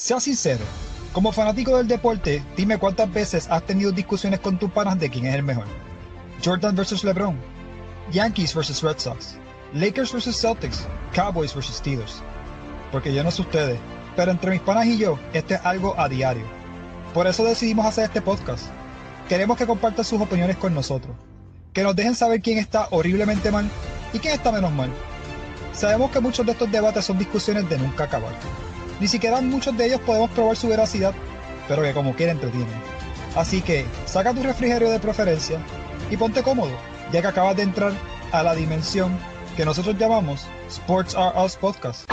Sea sincero. Como fanático del deporte, dime cuántas veces has tenido discusiones con tus panas de quién es el mejor. Jordan versus LeBron, Yankees versus Red Sox, Lakers versus Celtics, Cowboys versus Steelers. Porque yo no sé ustedes, pero entre mis panas y yo, este es algo a diario. Por eso decidimos hacer este podcast. Queremos que compartan sus opiniones con nosotros. Que nos dejen saber quién está horriblemente mal y quién está menos mal. Sabemos que muchos de estos debates son discusiones de nunca acabar. Ni siquiera muchos de ellos podemos probar su veracidad, pero que como quiera entretienen. Así que saca tu refrigerio de preferencia y ponte cómodo, ya que acabas de entrar a la dimensión que nosotros llamamos Sports Are Us Podcast.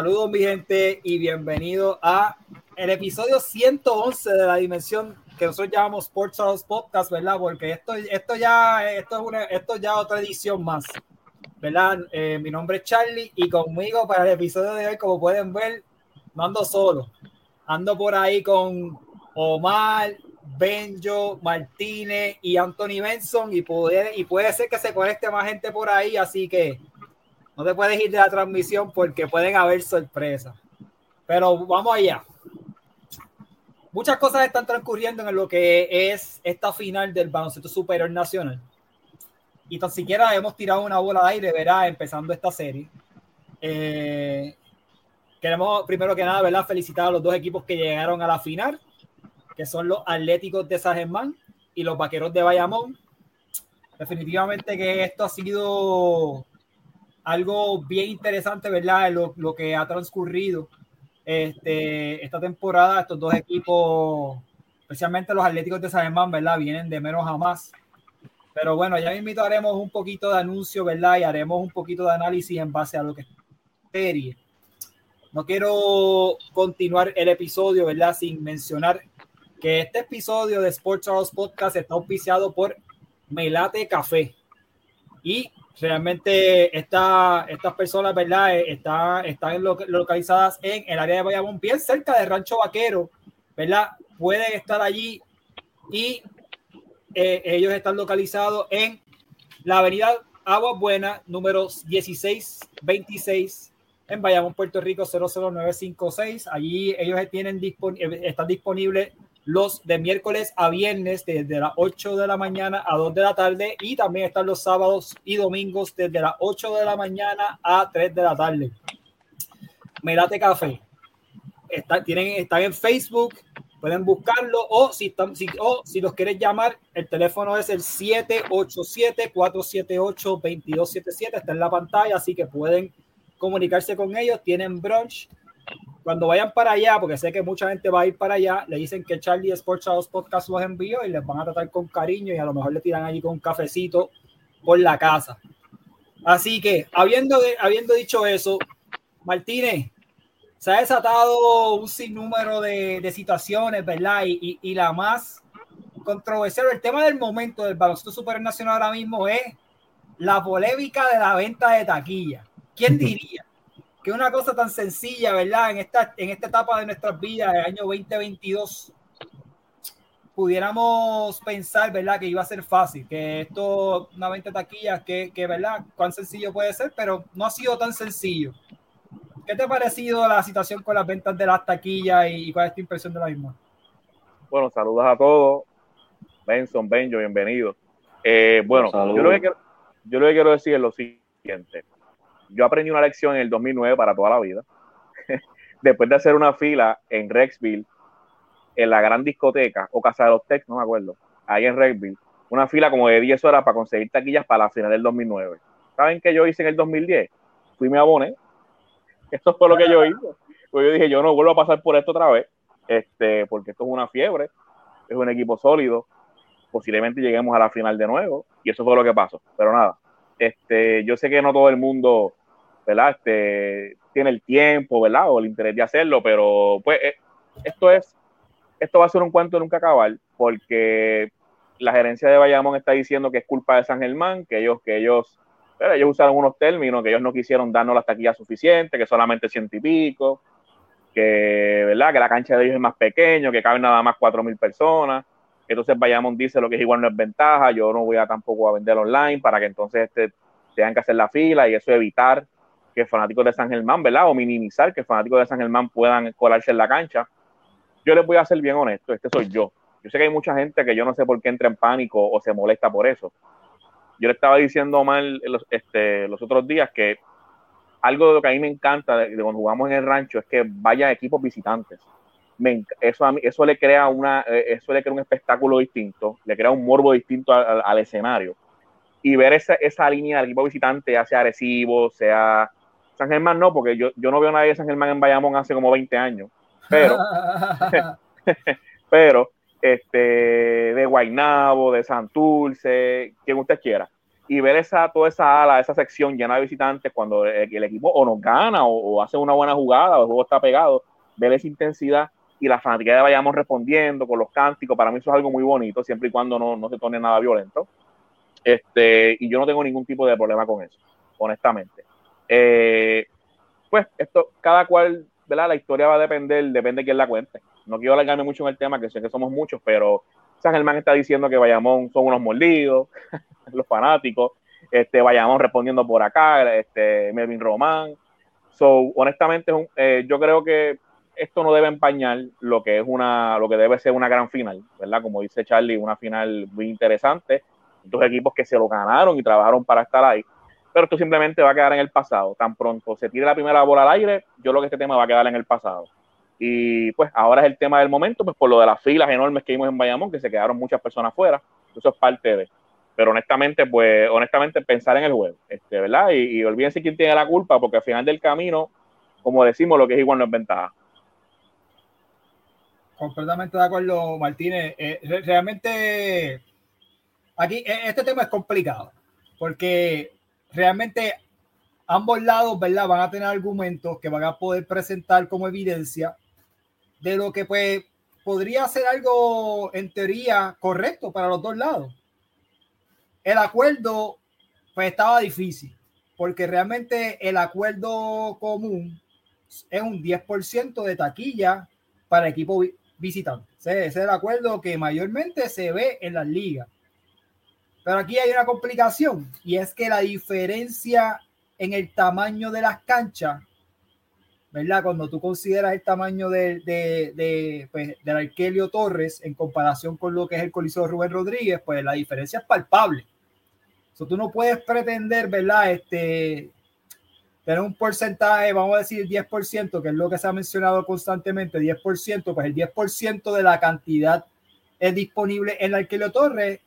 Saludos mi gente y bienvenido a el episodio 111 de la dimensión que nosotros llamamos Sports House Podcast, ¿verdad? Porque esto, esto ya esto es una, esto ya otra edición más, ¿verdad? Eh, mi nombre es Charlie y conmigo para el episodio de hoy, como pueden ver, no ando solo, ando por ahí con Omar, Benjo, Martínez y Anthony Benson y puede, y puede ser que se conecte más gente por ahí, así que no te puedes ir de la transmisión porque pueden haber sorpresas. Pero vamos allá. Muchas cosas están transcurriendo en lo que es esta final del baloncesto superior nacional. Y tan siquiera hemos tirado una bola de aire, verá, empezando esta serie. Eh, queremos, primero que nada, ¿verdad? felicitar a los dos equipos que llegaron a la final, que son los Atléticos de San Germán y los Vaqueros de Bayamón. Definitivamente que esto ha sido algo bien interesante, ¿verdad? Lo, que ha transcurrido este, esta temporada. Estos dos equipos, especialmente los Atléticos de San ¿verdad? Vienen de menos a más. Pero bueno, ya mismo haremos un poquito de anuncio, ¿verdad? Y haremos un poquito de análisis en base a lo que es. No quiero continuar el episodio, ¿verdad? Sin mencionar que este episodio de Sports House Podcast está auspiciado por Melate Café. Y realmente esta, estas personas, ¿verdad? Eh, están, están localizadas en el área de Bayamón, bien cerca del Rancho Vaquero, ¿verdad? Pueden estar allí y eh, ellos están localizados en la avenida Agua Buena, número 1626, en Bayamón, Puerto Rico, 00956. Allí ellos tienen eh, están disponibles los de miércoles a viernes desde las 8 de la mañana a 2 de la tarde y también están los sábados y domingos desde las 8 de la mañana a 3 de la tarde. Melate Café. Está, tienen, están en Facebook, pueden buscarlo o si, están, si, o si los quieres llamar, el teléfono es el 787-478-2277, está en la pantalla, así que pueden comunicarse con ellos, tienen brunch cuando vayan para allá, porque sé que mucha gente va a ir para allá, le dicen que Charlie Sports House Podcast los envió y les van a tratar con cariño y a lo mejor le tiran allí con un cafecito por la casa. Así que, habiendo, habiendo dicho eso, Martínez, se ha desatado un sinnúmero de, de situaciones, ¿verdad? Y, y, la más controversial, el tema del momento del baloncesto supernacional ahora mismo es la polémica de la venta de taquilla. ¿Quién diría? Que una cosa tan sencilla, ¿verdad? En esta, en esta etapa de nuestras vidas, el año 2022, pudiéramos pensar, ¿verdad? Que iba a ser fácil, que esto, una venta taquillas, que, que, ¿verdad? Cuán sencillo puede ser, pero no ha sido tan sencillo. ¿Qué te ha parecido la situación con las ventas de las taquillas y, cuál es tu impresión de la misma? Bueno, saludos a todos. Benson, Benjo, bienvenido. Eh, bueno, yo lo, que quiero, yo lo que quiero decir es lo siguiente. Yo aprendí una lección en el 2009 para toda la vida. Después de hacer una fila en Rexville en la gran discoteca o Casa de los Tex, no me acuerdo, ahí en Redville, una fila como de 10 horas para conseguir taquillas para la final del 2009. ¿Saben qué yo hice en el 2010? Fui me aboné. Esto fue lo que yo hice. Pues yo dije, yo no vuelvo a pasar por esto otra vez, este, porque esto es una fiebre, es un equipo sólido, posiblemente lleguemos a la final de nuevo, y eso fue lo que pasó. Pero nada, este, yo sé que no todo el mundo, ¿verdad? Este, tiene el tiempo, ¿verdad? O el interés de hacerlo, pero pues eh, esto es esto va a ser un cuento nunca acabar, porque la gerencia de Bayamón está diciendo que es culpa de San Germán, que ellos, que ellos, ellos usaron unos términos, que ellos no quisieron darnos las taquillas suficientes, que solamente ciento y pico, que, ¿verdad? que la cancha de ellos es más pequeño, que caben nada más cuatro mil personas. Entonces Bayamón dice lo que es igual no es ventaja, yo no voy a tampoco a vender online para que entonces este, tengan que hacer la fila y eso evitar que fanáticos de San Germán, ¿verdad? O minimizar que fanáticos de San Germán puedan colarse en la cancha yo les voy a ser bien honesto, este soy yo. Yo sé que hay mucha gente que yo no sé por qué entra en pánico o se molesta por eso. Yo le estaba diciendo mal los, este, los otros días que algo de lo que a mí me encanta de, cuando jugamos en el rancho es que vaya equipos visitantes. eso, a mí, eso, le crea una, eh, eso le crea un espectáculo distinto, le crea un morbo distinto al, escenario. Y ver esa, esa línea del equipo visitante, ya sea Arecibo, sea San Germán, no, porque yo, yo no veo a nadie de San Germán en Bayamón hace como 20 años pero, pero este, de Guaynabo, de Santurce, quien usted quiera. Y ver esa, toda esa ala, esa sección llena de visitantes cuando el, equipo o nos gana o, hace una buena jugada o el juego está pegado, ver esa intensidad y la fanaticada vayamos respondiendo con los cánticos, para mí eso es algo muy bonito, siempre y cuando no, no se torne nada violento. Este, y yo no tengo ningún tipo de problema con eso, honestamente. Eh, pues esto, cada cual la historia va a depender, depende de quién la cuente. No quiero alargarme mucho en el tema, que sé que somos muchos, pero San Germán está diciendo que Bayamón son unos mordidos, los fanáticos, este, Bayamón respondiendo por acá, este, Melvin Román. So, honestamente, eh, yo creo que esto no debe empañar lo que es una, lo que debe ser una gran final, ¿verdad? Como dice Charlie, una final muy interesante. Dos equipos que se lo ganaron y trabajaron para estar ahí pero esto simplemente va a quedar en el pasado. Tan pronto se tire la primera bola al aire, yo creo que este tema va a quedar en el pasado. Y pues ahora es el tema del momento, pues por lo de las filas enormes que vimos en Bayamón, que se quedaron muchas personas fuera, eso es parte de. Pero honestamente, pues honestamente pensar en el juego, este, ¿verdad? Y, olvídense quién tiene la culpa, porque al final del camino, como decimos, lo que es igual no es ventaja. Completamente de acuerdo, Martínez. Eh, realmente, aquí e, este tema es complicado, porque realmente ambos lados, ¿verdad? Van a tener argumentos que van a poder presentar como evidencia de lo que pues podría ser algo en teoría correcto para los dos lados. El acuerdo pues estaba difícil porque realmente el acuerdo común es un 10% de taquilla para equipo visitante. Ese es el acuerdo que mayormente se ve en las ligas. Pero aquí hay una complicación y es que la diferencia en el tamaño de las canchas, ¿verdad? Cuando tú consideras el tamaño de, de, pues, del Arquelio Torres en comparación con lo que es el Coliseo Rubén Rodríguez, pues la diferencia es palpable. So, tú no puedes pretender, ¿verdad? Este, tener un porcentaje, vamos a decir 10%, que es lo que se ha mencionado constantemente, 10%, pues el 10% de la cantidad es disponible en el Arquelio Torres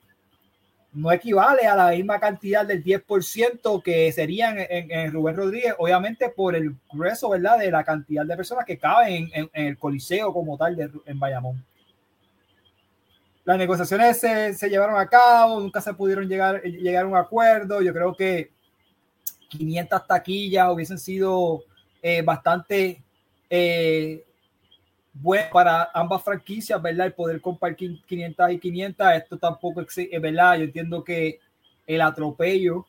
no equivale a la misma cantidad del 10% que serían en, Rubén Rodríguez, obviamente por el grueso, ¿verdad?, de la cantidad de personas que caben en, el coliseo como tal de, en Bayamón. Las negociaciones se, llevaron a cabo, nunca se pudieron llegar, llegar a un acuerdo. Yo creo que 500 taquillas hubiesen sido eh, bastante eh, bueno para ambas franquicias, ¿verdad? El poder compartir 500 y 500, esto tampoco es, ¿verdad? Yo entiendo que el atropello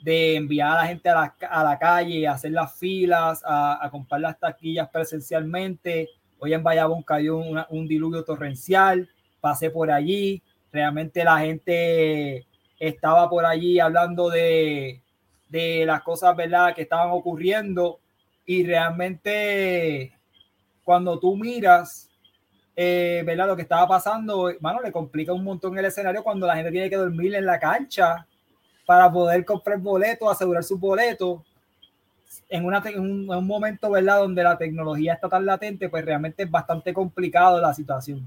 de enviar a la gente a la, a la calle, a hacer las filas, a, a, comprar las taquillas presencialmente. Hoy en Bayamón cayó un diluvio torrencial, pasé por allí, realmente la gente estaba por allí hablando de, de las cosas, ¿verdad?, que estaban ocurriendo y realmente cuando tú miras, eh, ¿verdad? Lo que estaba pasando, mano, le complica un montón el escenario cuando la gente tiene que dormir en la cancha para poder comprar boletos, asegurar sus boletos. En, un, en un momento, ¿verdad? Donde la tecnología está tan latente, pues realmente es bastante complicado la situación.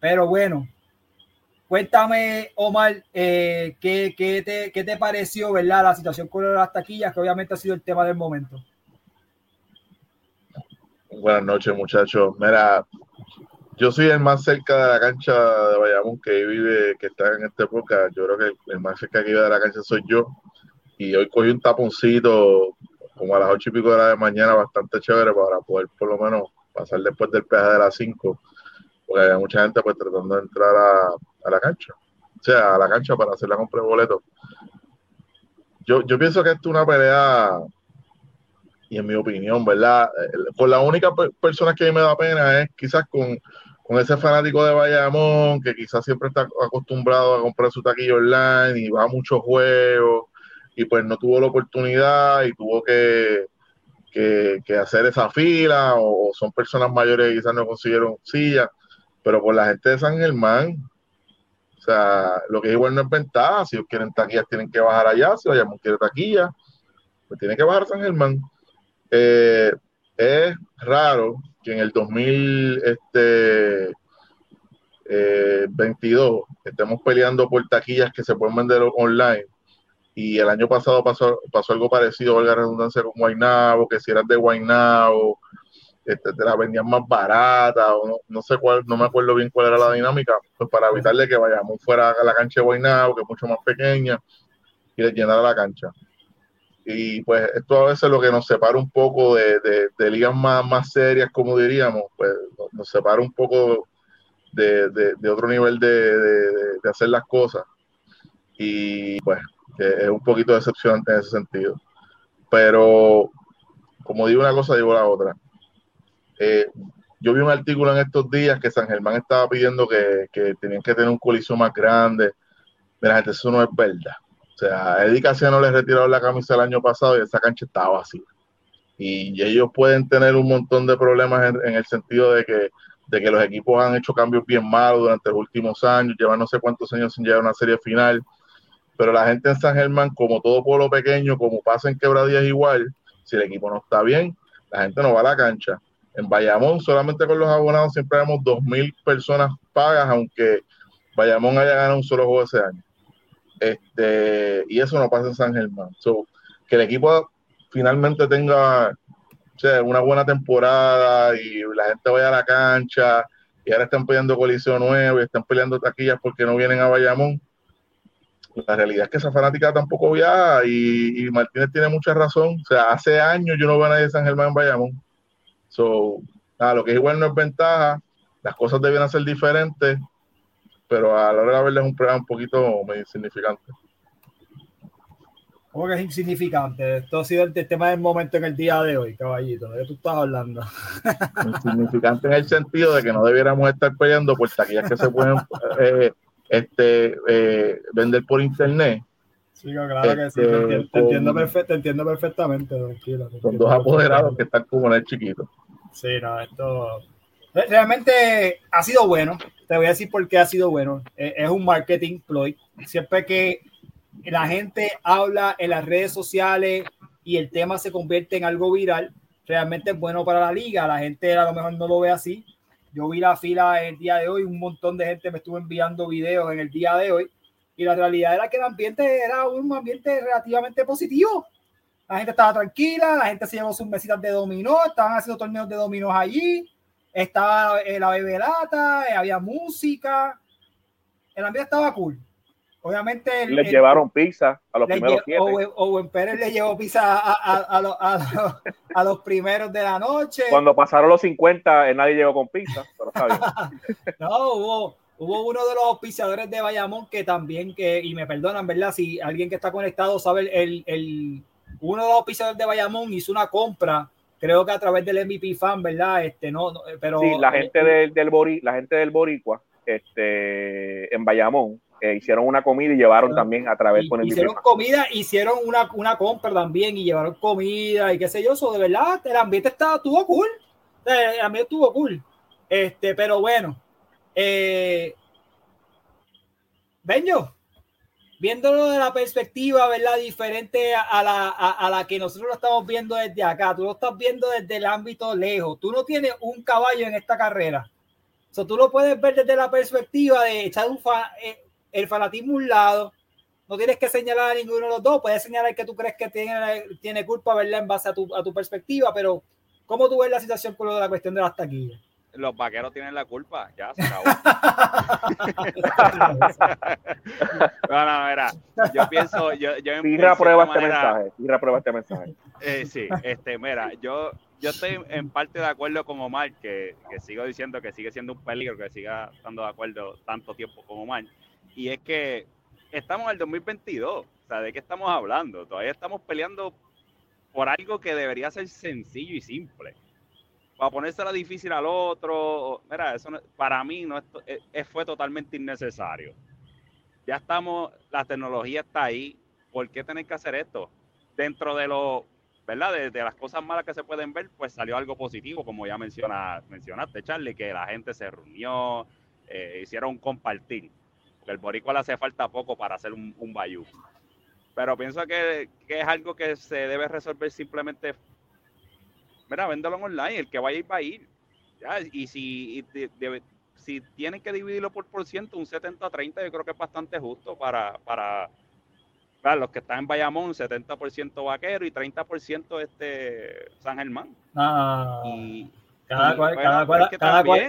Pero bueno, Cuéntame, Omar, eh, ¿qué, qué, te, ¿qué, te, pareció, verdad, la situación con las taquillas, que obviamente ha sido el tema del momento? Buenas noches, muchachos. Mira, yo soy el más cerca de la cancha de Bayamón que vive, que está en esta época. Yo creo que el más cerca que vive de la cancha soy yo. Y hoy cogí un taponcito como a las ocho y pico de la mañana, bastante chévere para poder por lo menos pasar después del peaje de las cinco porque había mucha gente pues tratando de entrar a, a, la cancha, o sea, a la cancha para hacer la compra de boletos. Yo, yo pienso que esto es una pelea, y en mi opinión, ¿verdad? Con la única persona que a mí me da pena es quizás con, con ese fanático de Bayamón, que quizás siempre está acostumbrado a comprar su taquilla online y va a muchos juegos, y pues no tuvo la oportunidad y tuvo que, que, hacer esa fila, o, son personas mayores que quizás no consiguieron silla pero por la gente de San Germán, o sea, lo que es igual no es ventaja, si ellos quieren taquillas tienen que bajar allá, si Bayamón quiere taquilla, pues tiene que bajar San Germán. Eh, es raro que en el 2022 este, eh, estemos peleando por taquillas que se pueden vender online y el año pasado pasó, algo parecido, valga redundancia, con Guaynabo, que si eras de Guaynabo, este, te la vendían más barata, o no, no, sé cuál, no me acuerdo bien cuál era la dinámica, pues para evitarle que vayamos fuera a la cancha de Guaynabo, que es mucho más pequeña, y le llenara la cancha. Y pues esto a veces lo que nos separa un poco de, de, ligas más, más serias, como diríamos, pues nos separa un poco de, de otro nivel de, hacer las cosas. Y pues es un poquito decepcionante en ese sentido. Pero como digo una cosa, digo la otra eh, yo vi un artículo en estos días que San Germán estaba pidiendo que, que tenían que tener un coliseo más grande. Mira, gente, eso no es verdad. O sea, a Eddie Casiano le retiraron la camisa el año pasado y esa cancha estaba vacía. Y ellos pueden tener un montón de problemas en, el sentido de que, de que los equipos han hecho cambios bien malos durante los últimos años, llevan no sé cuántos años sin llegar a una serie final. Pero la gente en San Germán, como todo pueblo pequeño, como pasa en Quebradías igual, si el equipo no está bien, la gente no va a la cancha. En Bayamón, solamente con los abonados, siempre vemos 2.000 personas pagas, aunque Bayamón haya ganado un solo juego ese año. Este, y eso no pasa en San Germán. So, que el equipo finalmente tenga una buena temporada y la gente vaya a la cancha y ahora están peleando coliseo nuevo y están peleando taquillas porque no vienen a Bayamón. La realidad es que esa fanática tampoco viaja y, Martínez tiene mucha razón. O sea, hace años yo no veo a nadie de San Germán en Bayamón. So, nada, lo que es igual no es ventaja, las cosas deben ser diferentes, pero a la hora de verla es un programa un poquito medio insignificante. ¿Cómo que es insignificante? Esto ha sido el tema del momento en el día de hoy, caballito. ¿De qué tú estás hablando? Insignificante en el sentido de que no debiéramos estar peleando por taquillas que se pueden eh, este, eh, vender por internet. Sí, claro que sí, te entiendo, te entiendo, perfect, te entiendo perfectamente, tranquilo. Son dos apoderados que están como en el chiquito. Sí, no, esto realmente ha sido bueno. Te voy a decir por qué ha sido bueno. Es un marketing ploy. Siempre que la gente habla en las redes sociales y el tema se convierte en algo viral, realmente es bueno para la liga. La gente a lo mejor no lo ve así. Yo vi la fila el día de hoy, un montón de gente me estuvo enviando videos en el día de hoy y la realidad era que el ambiente era un ambiente relativamente positivo. La gente estaba tranquila, la gente se llevó sus mesitas de dominó, estaban haciendo torneos de dominó allí, estaba eh, la bebelata, eh, había música, el ambiente estaba cool. Obviamente. Les llevaron pizza a los primeros siete. Owen, Owen, Pérez le llevó pizza a, a, a, los, los, a, los, primeros de la noche. Cuando pasaron los 50, nadie llegó con pizza, pero está bien. no, hubo, hubo uno de los auspiciadores de Bayamón que también, que, y me perdonan, ¿verdad? Si alguien que está conectado sabe, el, el, uno de los auspiciadores de Bayamón hizo una compra, creo que a través del MVP fan, ¿verdad? Este, no, pero. Sí, la gente del, del Bori, la gente del Boricua, este, en Bayamón, eh, hicieron una comida y llevaron también a través con el Hicieron comida, hicieron una, una compra también y llevaron comida y qué sé yo, eso de verdad, el ambiente estaba, estuvo cool. El ambiente estuvo cool. Este, pero bueno, eh, Benjo, viéndolo de la perspectiva, ¿verdad? Diferente a la, a, la que nosotros lo estamos viendo desde acá. Tú lo estás viendo desde el ámbito lejos. Tú no tienes un caballo en esta carrera. So, tú lo puedes ver desde la perspectiva de echar un eh, el fanatismo a un lado. No tienes que señalar a ninguno de los dos. Puedes señalar que tú crees que tiene, tiene culpa, ¿verdad? En base a tu, a tu perspectiva. Pero, ¿cómo tú ves la situación con lo de la cuestión de las taquillas? Los vaqueros tienen la culpa, ya se acabó. no, no, mira, yo pienso, yo, yo Tira prueba este mensaje, Tira prueba este mensaje. Eh, sí, este, mira, yo, yo estoy en parte de acuerdo con Omar, que, que sigo diciendo que sigue siendo un peligro que siga estando de acuerdo tanto tiempo con Omar, y es que estamos en el 2022, o sea, ¿de qué estamos hablando? Todavía estamos peleando por algo que debería ser sencillo y simple para ponérsela difícil al otro. Mira, eso para mí no es, fue totalmente innecesario. Ya estamos, la tecnología está ahí. ¿Por qué tener que hacer esto? Dentro de lo, ¿verdad? De, las cosas malas que se pueden ver, pues salió algo positivo, como ya menciona, mencionaste, Charlie, que la gente se reunió, eh, hicieron compartir. El boricua le hace falta poco para hacer un, un bayou. Pero pienso que es algo que se debe resolver simplemente mira, véndelo online, el que vaya a ir va a ir. y si, si tienen que dividirlo por por ciento, un 70 a 30, yo creo que es bastante justo para, para, los que están en Bayamón, 70% vaquero y 30% este San Germán. Ah, y, cada, cual, cada, cual,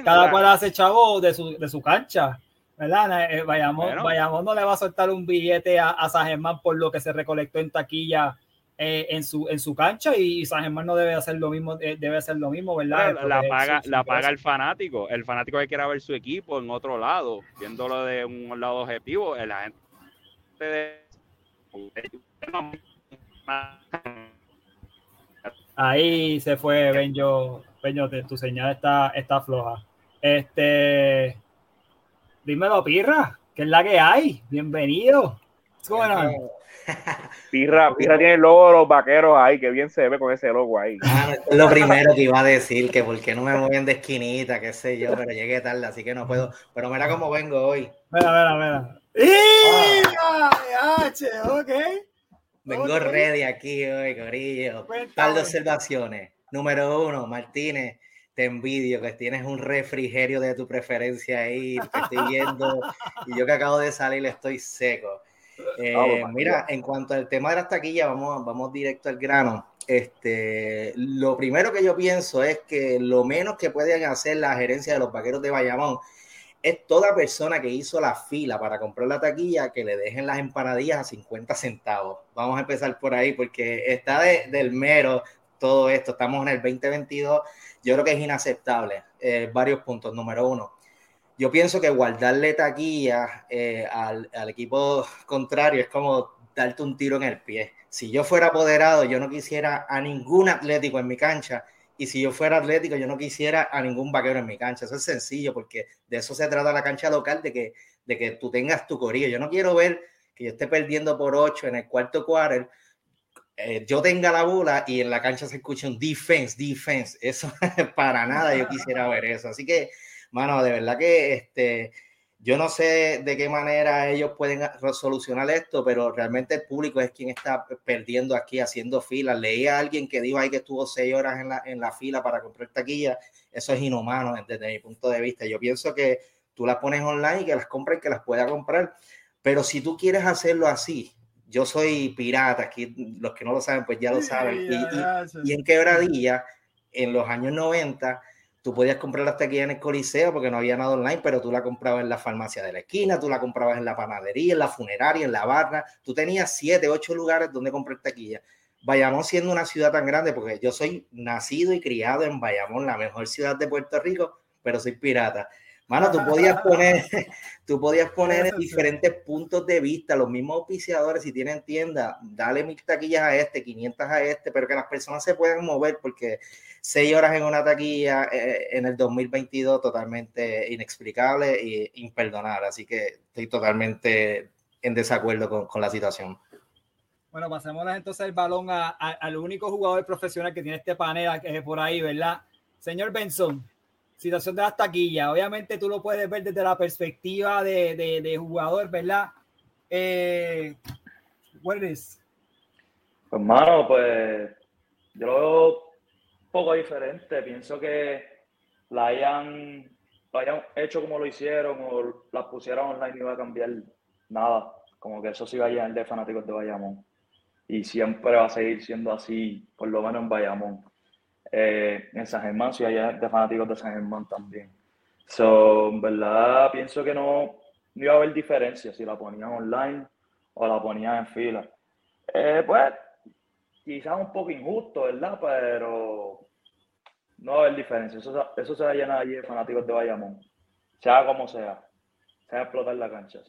cada, cual, hace chavo de su, de su cancha. ¿verdad? Eh, Bayamón, no le va a soltar un billete a, a, San Germán por lo que se recolectó en taquilla eh, en, su, en su cancha y San Germán no debe hacer lo mismo, eh, debe hacer lo mismo, ¿verdad? La, paga, la paga el fanático, el fanático que quiera ver su equipo en otro lado, viéndolo de un lado objetivo, la gente Ahí se fue Benjo, Benjo, tu señal está, está floja. Este, dímelo, Pirra, ¿qué es la que hay? Bienvenido. Pirra, Pirra tiene el logo de los vaqueros ahí, que bien se ve con ese logo ahí. Ah, es lo primero que iba a decir, que por qué no me mueven de esquinita, qué sé yo, pero llegué tarde, así que no puedo. Pero mira cómo vengo hoy. Mira, mira, mira. ¡Ah! ok. Vengo ready aquí hoy, Corillo. Tal de observaciones. Número uno, Martínez, te envidio que tienes un refrigerio de tu preferencia ahí, te estoy viendo, y yo que acabo de salir estoy seco. Eh, mira, en cuanto al tema de las taquillas, vamos, vamos directo al grano. Este, lo primero que yo pienso es que lo menos que pueden hacer la gerencia de los vaqueros de Bayamón es toda persona que hizo la fila para comprar la taquilla que le dejen las empanadillas a 50 centavos. Vamos a empezar por ahí porque está del mero todo esto. Estamos en el 2022. Yo creo que es inaceptable. Eh, varios puntos. Número uno, yo pienso que guardarle taquilla eh, al, equipo contrario es como darte un tiro en el pie. Si yo fuera apoderado, yo no quisiera a ningún atlético en mi cancha. Y si yo fuera atlético, yo no quisiera a ningún vaquero en mi cancha. Eso es sencillo, porque de eso se trata la cancha local, de que, de que tú tengas tu corillo. Yo no quiero ver que yo esté perdiendo por ocho en el cuarto quarter, eh, yo tenga la bola y en la cancha se escuche un defense, defense. Eso para nada yo quisiera ver eso. Así que mano, de verdad que este, yo no sé de qué manera ellos pueden solucionar esto, pero realmente el público es quien está perdiendo aquí haciendo filas. Leí a alguien que dijo ahí que estuvo seis horas en la, en la fila para comprar taquilla. Eso es inhumano desde mi punto de vista. Yo pienso que tú las pones online y que las compres y que las pueda comprar. Pero si tú quieres hacerlo así, yo soy pirata, aquí los que no lo saben, pues ya lo saben. Y, y, y en Quebradilla, en los años 90, Tú podías comprar hasta aquí en el Coliseo porque no había nada online, pero tú la comprabas en la farmacia de la esquina, tú la comprabas en la panadería, en la funeraria, en la barra. Tú tenías siete, ocho lugares donde comprar taquilla. Bayamón siendo una ciudad tan grande, porque yo soy nacido y criado en Bayamón, la mejor ciudad de Puerto Rico, pero soy pirata. Mano, tú podías poner, tú podías poner diferentes puntos de vista, los mismos auspiciadores, si tienen tienda, dale mil taquillas a este, 500 a este, pero que las personas se puedan mover, porque seis horas en una taquilla eh, en el 2022 totalmente inexplicable e imperdonable, así que estoy totalmente en desacuerdo con, con la situación. Bueno, pasemos entonces el balón al único jugador profesional que tiene este panel que es por ahí, ¿verdad? Señor Benson, situación de las taquillas. Obviamente tú lo puedes ver desde la perspectiva de, de, jugador, ¿verdad? Eh, what is? Pues, mano, pues yo lo veo un poco diferente. Pienso que la hayan, lo hayan hecho como lo hicieron o la pusieron online y iba a cambiar nada. Como que eso sí va a llenar de fanáticos de Bayamón. Y siempre va a seguir siendo así, por lo menos en Bayamón eh, en San Germán, si hay de fanáticos de San Germán también. So, en verdad, pienso que no, no iba a haber diferencia si la ponían online o la ponían en fila. Eh, pues, quizás un poco injusto, ¿verdad? Pero no va a haber diferencia. Eso, eso se va a llenar allí de fanáticos de Bayamón. Sea como sea. Se va a explotar la cancha.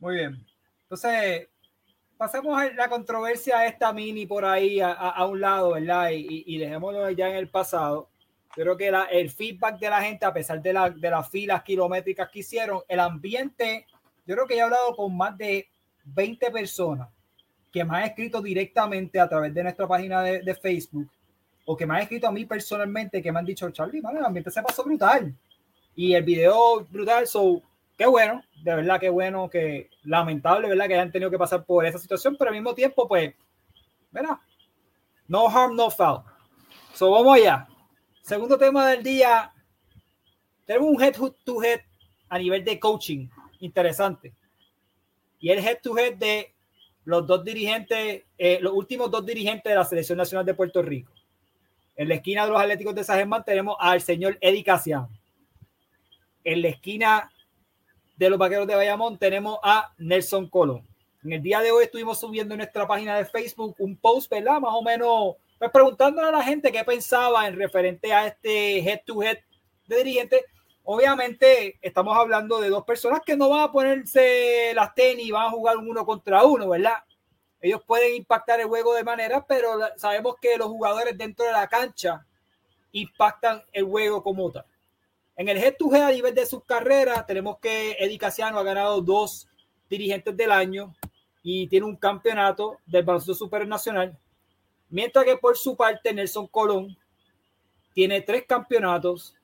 Muy bien. Entonces, pasemos la controversia esta mini por ahí a, un lado, ¿verdad? Y, y, dejémoslo ya en el pasado. Creo que el feedback de la gente, a pesar de, de las filas kilométricas que hicieron, el ambiente, yo creo que he hablado con más de 20 personas que me han escrito directamente a través de nuestra página de, Facebook o que me han escrito a mí personalmente que me han dicho, Charlie, el ambiente se pasó brutal. Y el video brutal, so qué bueno, de verdad qué bueno, que lamentable, ¿verdad? Que hayan tenido que pasar por esa situación, pero al mismo tiempo, pues, ¿verdad? No harm, no foul. So, vamos allá. Segundo tema del día. Tenemos un head to head a nivel de coaching interesante. Y el head to head de los dos dirigentes, eh, los últimos dos dirigentes de la Selección Nacional de Puerto Rico. En la esquina de los Atléticos de San Germán tenemos al señor Eddie Casiano. En la esquina de los Vaqueros de Bayamón tenemos a Nelson Colón. En el día de hoy estuvimos subiendo en nuestra página de Facebook un post, ¿verdad? Más o menos, pues preguntándole a la gente qué pensaba en referente a este head to head de dirigente. Obviamente estamos hablando de dos personas que no van a ponerse las tenis y van a jugar uno contra uno, ¿verdad? Ellos pueden impactar el juego de manera, pero sabemos que los jugadores dentro de la cancha impactan el juego como tal. En el head to head a nivel de sus carreras, tenemos que Eddie Casiano ha ganado dos dirigentes del año y tiene un campeonato del baloncesto supernacional. Mientras que por su parte, Nelson Colón tiene tres campeonatos.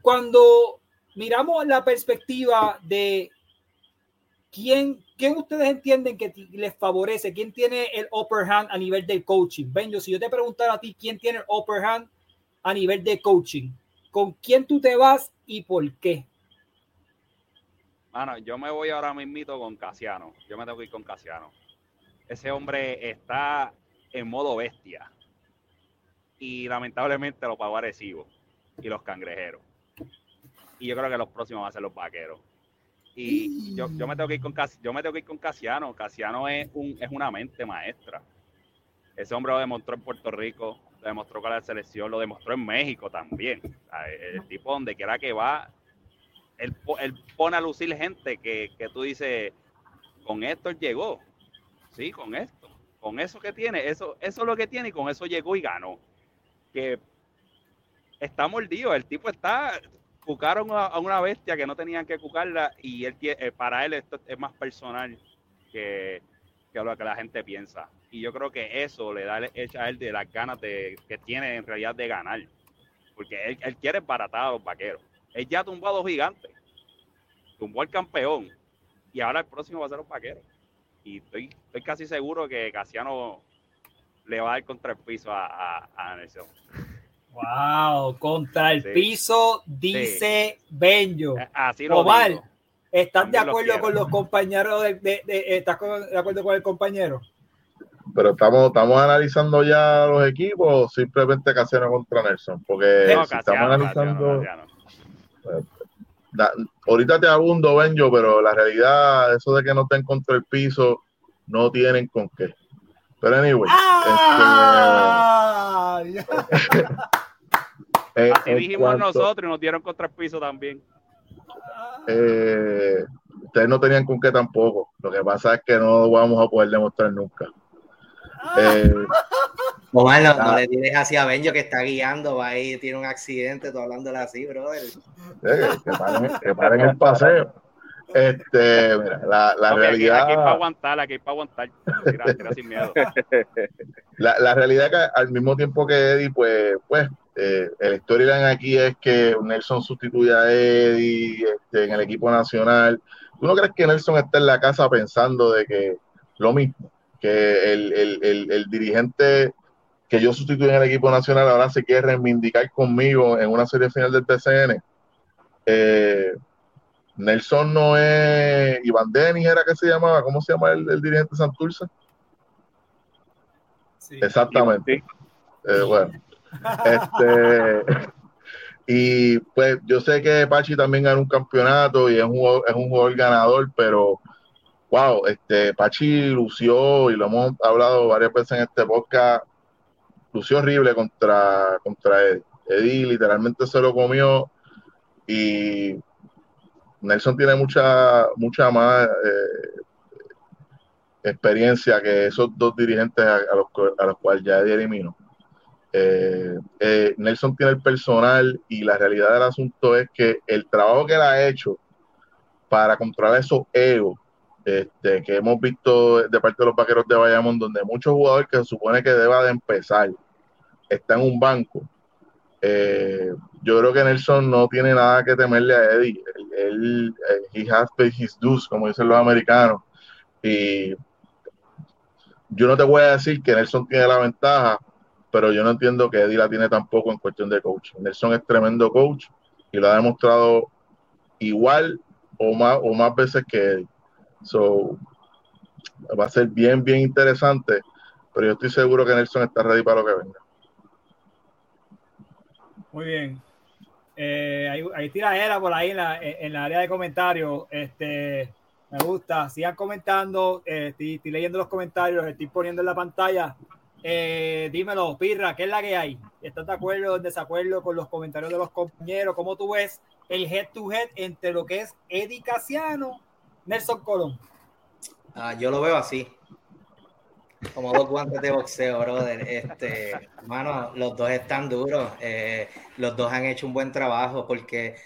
Cuando miramos la perspectiva de quién, quién ustedes entienden que les favorece, quién tiene el upper hand a nivel del coaching. Benjo, si yo te preguntara a ti quién tiene el upper hand a nivel de coaching, ¿Con quién tú te vas y por qué? Mano, yo me voy ahora mismito con Casiano. Yo me tengo que ir con Casiano. Ese hombre está en modo bestia. Y lamentablemente lo pagó Arecibo y los cangrejeros. Y yo creo que los próximos van a ser los vaqueros. Y yo, me tengo que ir con yo me tengo que ir con Casiano. Casiano es un, es una mente maestra. Ese hombre lo demostró en Puerto Rico, lo demostró con la selección, lo demostró en México también. El tipo donde quiera que va, él, pone a lucir gente que, tú dices, con esto llegó, sí, con esto, con eso que tiene, eso, eso es lo que tiene y con eso llegó y ganó. Que está mordido, el tipo está, cucaron a, una bestia que no tenían que cucarla y él, eh, para él esto es más personal que, que lo que la gente piensa. Y yo creo que eso le da a él de las ganas de, que tiene en realidad de ganar. Porque él, él quiere baratar a los vaqueros. Él ya tumbó a dos gigantes. Tumbó al campeón. Y ahora el próximo va a ser los vaqueros. Y estoy, estoy casi seguro que Casiano le va a dar contra el piso a, a, Nelson. Wow, contra el piso, dice Benjo. Eh, así lo ¿Estás de acuerdo con los compañeros de, ¿Estás de acuerdo con el compañero? Pero estamos, estamos analizando ya los equipos o simplemente Casiano contra Nelson, porque si estamos analizando. Pues, ahorita te abundo, Benjo, pero la realidad, eso de que no estén contra el piso, no tienen con qué. Pero anyway. ¡Ah! Este, Eh, Así en dijimos cuanto- nosotros y nos dieron contra el piso también. eh, ustedes no tenían con qué tampoco. Lo que pasa es que no lo vamos a poder demostrar nunca. Eh, no, no le tires así a Benjo que está guiando, va ahí, tiene un accidente, tú hablándole así, brother. eh, que, paren, que paren el paseo. Este, mira, la, la aquí, realidad. aquí hay para aguantar, aquí hay para aguantar. Tira, tira sin miedo. La, la realidad es que al mismo tiempo que Eddie, pues, pues eh, el storyline aquí es que Nelson sustituye a Eddie este, en el equipo nacional. ¿Tú no crees que Nelson está en la casa pensando de que lo mismo, que el, el- el- el dirigente que yo sustituí en el equipo nacional ahora se quiere reivindicar conmigo en una serie final del TCN? Eh, Nelson no es Iván Denis, era que se llamaba, ¿cómo se llama el, el dirigente Santurce? Sí. Exactamente. Eh, bueno, este, y pues yo sé que Pachi también ganó un campeonato y es un es un jugador ganador, pero wow, este Pachi lució y lo hemos hablado varias veces en este podcast, lució horrible contra, contra Eddie. Eddie literalmente se lo comió y Nelson tiene mucha, mucha más eh, experiencia que esos dos dirigentes a, los, a los cuales ya Eddie eliminó. Eh, eh, Nelson tiene el personal y la realidad del asunto es que el trabajo que él ha hecho para controlar esos egos este, que hemos visto de parte de los vaqueros de Bayamón, donde muchos jugadores que se supone que deba de empezar están en un banco. Eh, yo creo que Nelson no tiene nada que temerle a Eddie. Él, él, eh, he has paid his dues, como dicen los americanos. Y yo no te voy a decir que Nelson tiene la ventaja, pero yo no entiendo que Eddie la tiene tampoco en cuestión de coach. Nelson es tremendo coach y lo ha demostrado igual o más, o más veces que Eddie. So, va a ser bien, bien interesante, pero yo estoy seguro que Nelson está ready para lo que venga. Muy bien. Eh, hay, hay tiradera por ahí en la, en la área de comentarios. Este, me gusta. Sigan comentando. eh, estoy, estoy leyendo los comentarios. Estoy poniendo en la pantalla. Eh, dímelo, Pirra, ¿qué es la que hay? ¿Estás de acuerdo o en desacuerdo con los comentarios de los compañeros? ¿Cómo tú ves el head to head entre lo que es Eddie Casiano, Nelson Colón? Ah, yo lo veo así. Como dos guantes de boxeo, brother. Este, hermano, los dos están duros. eh, los dos han hecho un buen trabajo porque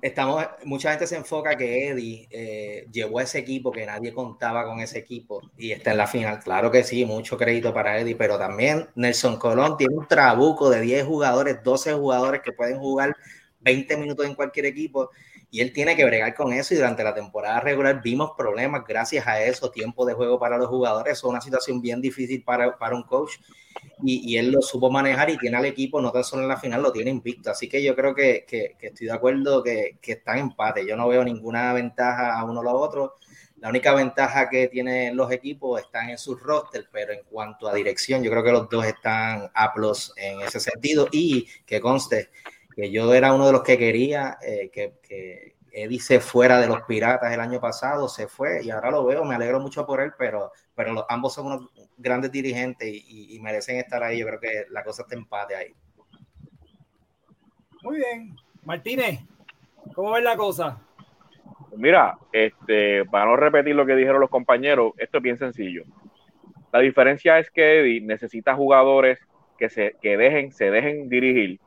estamos, mucha gente se enfoca que Eddie eh, llevó ese equipo, que nadie contaba con ese equipo y está en la final. Claro que sí, mucho crédito para Eddie, pero también Nelson Colón tiene un trabuco de 10 jugadores, 12 jugadores que pueden jugar 20 minutos en cualquier equipo y él tiene que bregar con eso y durante la temporada regular vimos problemas gracias a eso, tiempo de juego para los jugadores, es una situación bien difícil para, para un coach y, y él lo supo manejar y tiene al equipo, no tan solo en la final, lo tiene invicto, así que yo creo que, que, que estoy de acuerdo que, que están en empate, yo no veo ninguna ventaja a uno o a otro, la única ventaja que tienen los equipos están en sus roster, pero en cuanto a dirección, yo creo que los dos están a plus en ese sentido y que conste que yo era uno de los que quería eh, que, que, Eddie se fuera de los piratas el año pasado, se fue y ahora lo veo, me alegro mucho por él, pero, pero los, ambos son unos grandes dirigentes y, y, y, merecen estar ahí. Yo creo que la cosa está empate ahí. Muy bien. Martínez, ¿cómo ves la cosa? Mira, este, para no repetir lo que dijeron los compañeros, esto es bien sencillo. La diferencia es que Eddie necesita jugadores que se que dejen, se dejen dirigir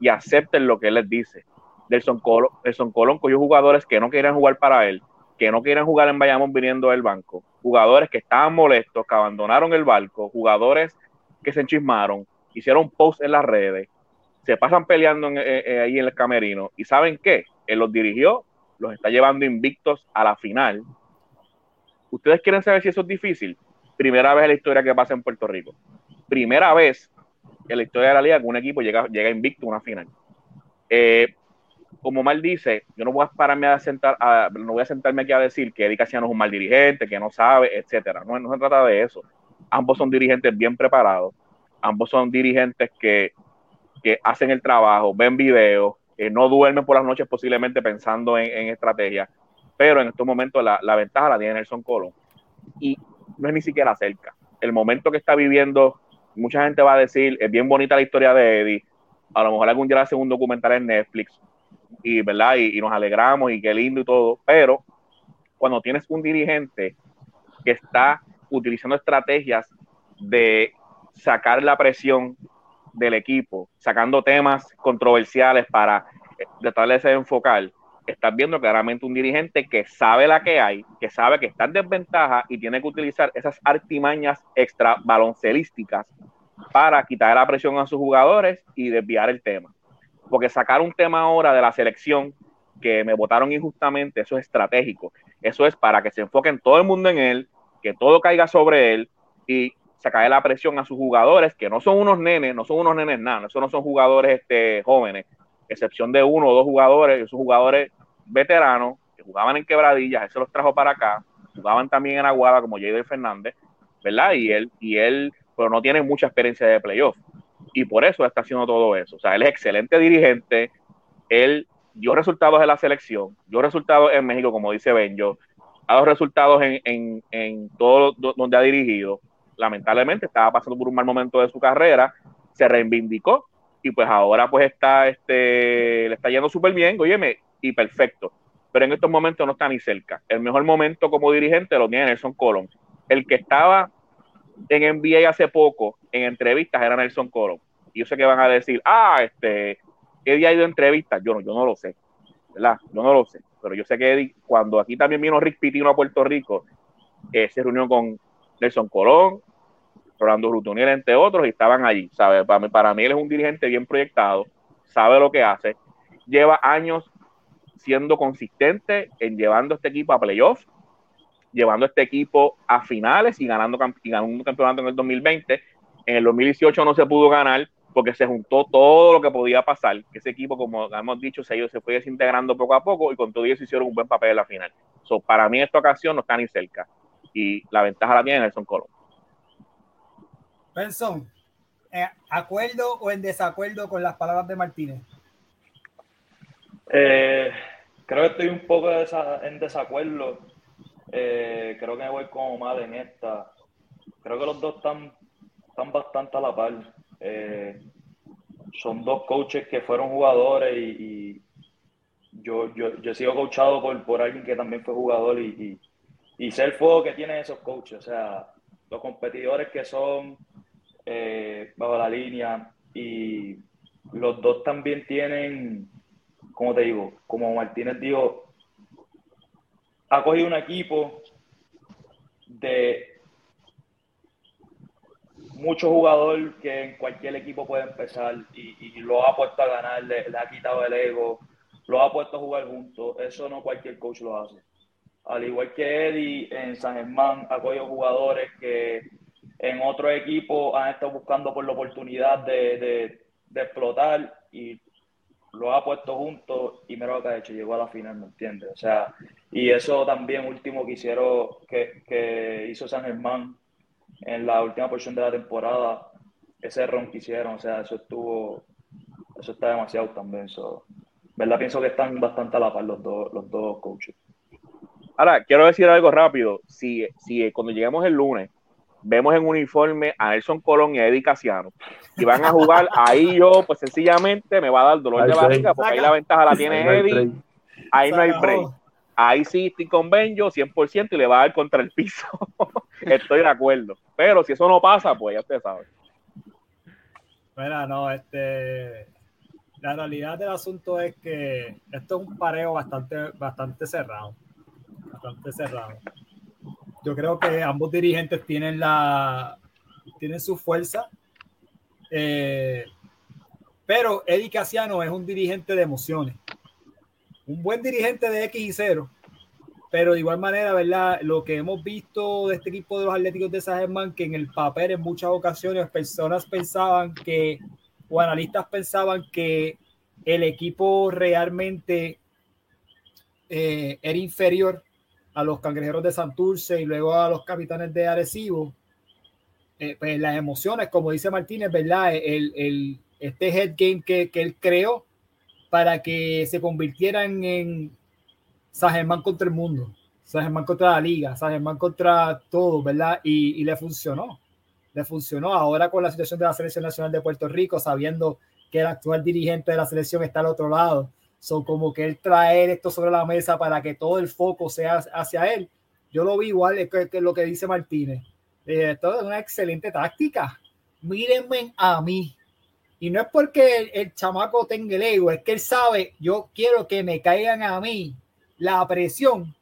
y acepten lo que él les dice. Nelson Colón, Nelson Colón cogió jugadores que no querían jugar para él, que no quieren jugar en Bayamón viniendo del banco, jugadores que estaban molestos, que abandonaron el barco, jugadores que se enchismaron, hicieron posts en las redes, se pasan peleando en, eh, ahí en el camerino y ¿saben qué? Él los dirigió, los está llevando invictos a la final. ¿Ustedes quieren saber si eso es difícil? Primera vez en la historia que pasa en Puerto Rico. Primera vez en la historia de la liga que un equipo llega, invicto a una final. Eh, como mal dice, yo no voy a pararme a sentar, a, no voy a sentarme aquí a decir que Eddie Casiano es un mal dirigente, que no sabe, etcétera. No, se trata de eso. Ambos son dirigentes bien preparados, ambos son dirigentes que, hacen el trabajo, ven videos, eh, no duermen por las noches posiblemente pensando en, en estrategia, pero en estos momentos la, la, ventaja la tiene Nelson Colón. Y no es ni siquiera cerca. El momento que está viviendo, mucha gente va a decir, es bien bonita la historia de Eddie, a lo mejor algún día hace un documental en Netflix. Y, ¿verdad? Y, nos alegramos y qué lindo y todo, pero cuando tienes un dirigente que está utilizando estrategias de sacar la presión del equipo, sacando temas controversiales para tratar de enfocar, estás viendo claramente un dirigente que sabe la que hay, que sabe que está en desventaja y tiene que utilizar esas artimañas extra baloncelísticas para quitar la presión a sus jugadores y desviar el tema. Porque sacar un tema ahora de la selección que me votaron injustamente, eso es estratégico. Eso es para que se enfoquen todo el mundo en él, que todo caiga sobre él y sacar la presión a sus jugadores, que no son unos nenes, no son unos nenes nada, no son jugadores este, jóvenes, excepción de uno o dos jugadores, esos jugadores veteranos que jugaban en quebradillas, él se los trajo para acá, jugaban también en Aguada como Jader Fernández, ¿verdad? Y él, y él, pero no tiene mucha experiencia de playoff. Y por eso está haciendo todo eso. O sea, él es excelente dirigente, él dio resultados en la selección, dio resultados en México, como dice Benjo, ha dado resultados en, en, en todo donde ha dirigido. Lamentablemente estaba pasando por un mal momento de su carrera, se reivindicó y pues ahora pues está, este, le está yendo súper bien, óyeme, y perfecto. Pero en estos momentos no está ni cerca. El mejor momento como dirigente lo tiene Nelson Colón. El que estaba en NBA hace poco en entrevistas era Nelson Colón. Y yo sé que van a decir, ah, este, ¿qué día ha ido entrevistas? Yo no, yo no lo sé, ¿verdad? Yo no lo sé. Pero yo sé que cuando aquí también vino Rick Pitino a Puerto Rico, eh, se reunió con Nelson Colón, Rolando Rutoniel, entre otros, y estaban allí, ¿sabes? Para mí, para mí él es un dirigente bien proyectado, sabe lo que hace, lleva años siendo consistente en llevando este equipo a playoffs, llevando este equipo a finales y ganando, y ganando un campeonato en el 2020. En el 2018 no se pudo ganar porque se juntó todo lo que podía pasar, ese equipo, como hemos dicho, se, se fue desintegrando poco a poco y con todo eso hicieron un buen papel en la final. So, para mí esta ocasión no está ni cerca y la ventaja la tiene Nelson Colón. Benson, ¿eh, ¿acuerdo o en desacuerdo con las palabras de Martínez? Eh, creo que estoy un poco en desacuerdo. Eh, creo que me voy como mal en esta. Creo que los dos están, están bastante a la par. Eh, son dos coaches que fueron jugadores y, yo, yo, yo, he sido coachado por, por alguien que también fue jugador y, y, y sé el fuego que tienen esos coaches. O sea, los competidores que son bajo la línea y los dos también tienen como te digo, como Martínez dijo, ha cogido un equipo de mucho jugador que en cualquier equipo puede empezar y, lo ha puesto a ganar, le, ha quitado el ego, lo ha puesto a jugar juntos. Eso no cualquier coach lo hace. Al igual que Eddie en San Germán ha cogido jugadores que en otro equipo han estado buscando por la oportunidad de, de, de explotar y lo ha puesto juntos y mira lo que ha hecho, llegó a la final, ¿me entiendes? O sea, y eso también último que hicieron, que, que hizo San Germán en la última porción de la temporada, ese ron que hicieron, o sea, eso estuvo, eso está demasiado también, so, ¿verdad? Pienso que están bastante a la par los dos, los dos coaches. Ahora, quiero decir algo rápido, si, si cuando lleguemos el lunes, vemos en uniforme a Nelson Colón y a Eddie Casiano y van a jugar, ahí yo pues sencillamente me va a dar dolor de barriga porque ahí la ventaja la tiene Eddie, ahí no hay break. Ahí sí estoy con Benjo 100% y le va a dar contra el piso. estoy de acuerdo. Pero si eso no pasa, pues ya usted sabe. Bueno, no, este la realidad del asunto es que esto es un pareo bastante, bastante cerrado. Bastante cerrado yo creo que ambos dirigentes tienen la tienen su fuerza. Eh, pero Eddie Casiano es un dirigente de emociones. Un buen dirigente de X y 0. Pero de igual manera, ¿verdad? Lo que hemos visto de este equipo de los Atléticos de San Germán, que en el papel en muchas ocasiones personas pensaban que, o analistas pensaban que el equipo realmente eh, era inferior a los cangrejeros de Santurce y luego a los capitanes de Arecibo, eh, pues las emociones, como dice Martínez, ¿verdad? El, el, este head game que, que, él creó para que se convirtieran en San Germán contra el mundo, San Germán contra la liga, San Germán contra todo, ¿verdad? Y, y le funcionó, le funcionó ahora con la situación de la Selección Nacional de Puerto Rico, sabiendo que el actual dirigente de la selección está al otro lado. Son como que él traer esto sobre la mesa para que todo el foco sea hacia él. Yo lo vi igual que, lo que dice Martínez. Esto es una excelente táctica. Mírenme a mí. Y no es porque el, chamaco tenga el ego, es que él sabe, yo quiero que me caigan a mí la presión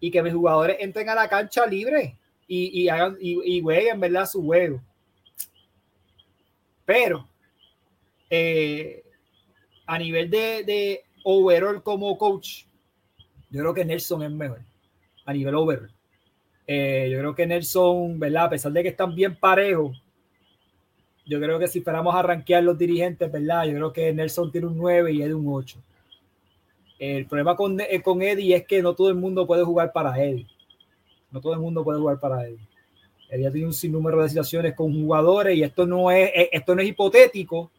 y que mis jugadores entren a la cancha libre y, hagan y, jueguen, ¿verdad? Su juego. Pero eh, a nivel de overall como coach, yo creo que Nelson es mejor a nivel overall. Eh, yo creo que Nelson, ¿verdad? A pesar de que están bien parejos, yo creo que si esperamos a rankear los dirigentes, ¿verdad? Yo creo que Nelson tiene un 9 y Eddie un 8. El problema con, eh, con Eddie es que no todo el mundo puede jugar para Eddie. No todo el mundo puede jugar para Eddie. Eddie tiene un sinnúmero de situaciones con jugadores y esto no es, eh, esto no es hipotético.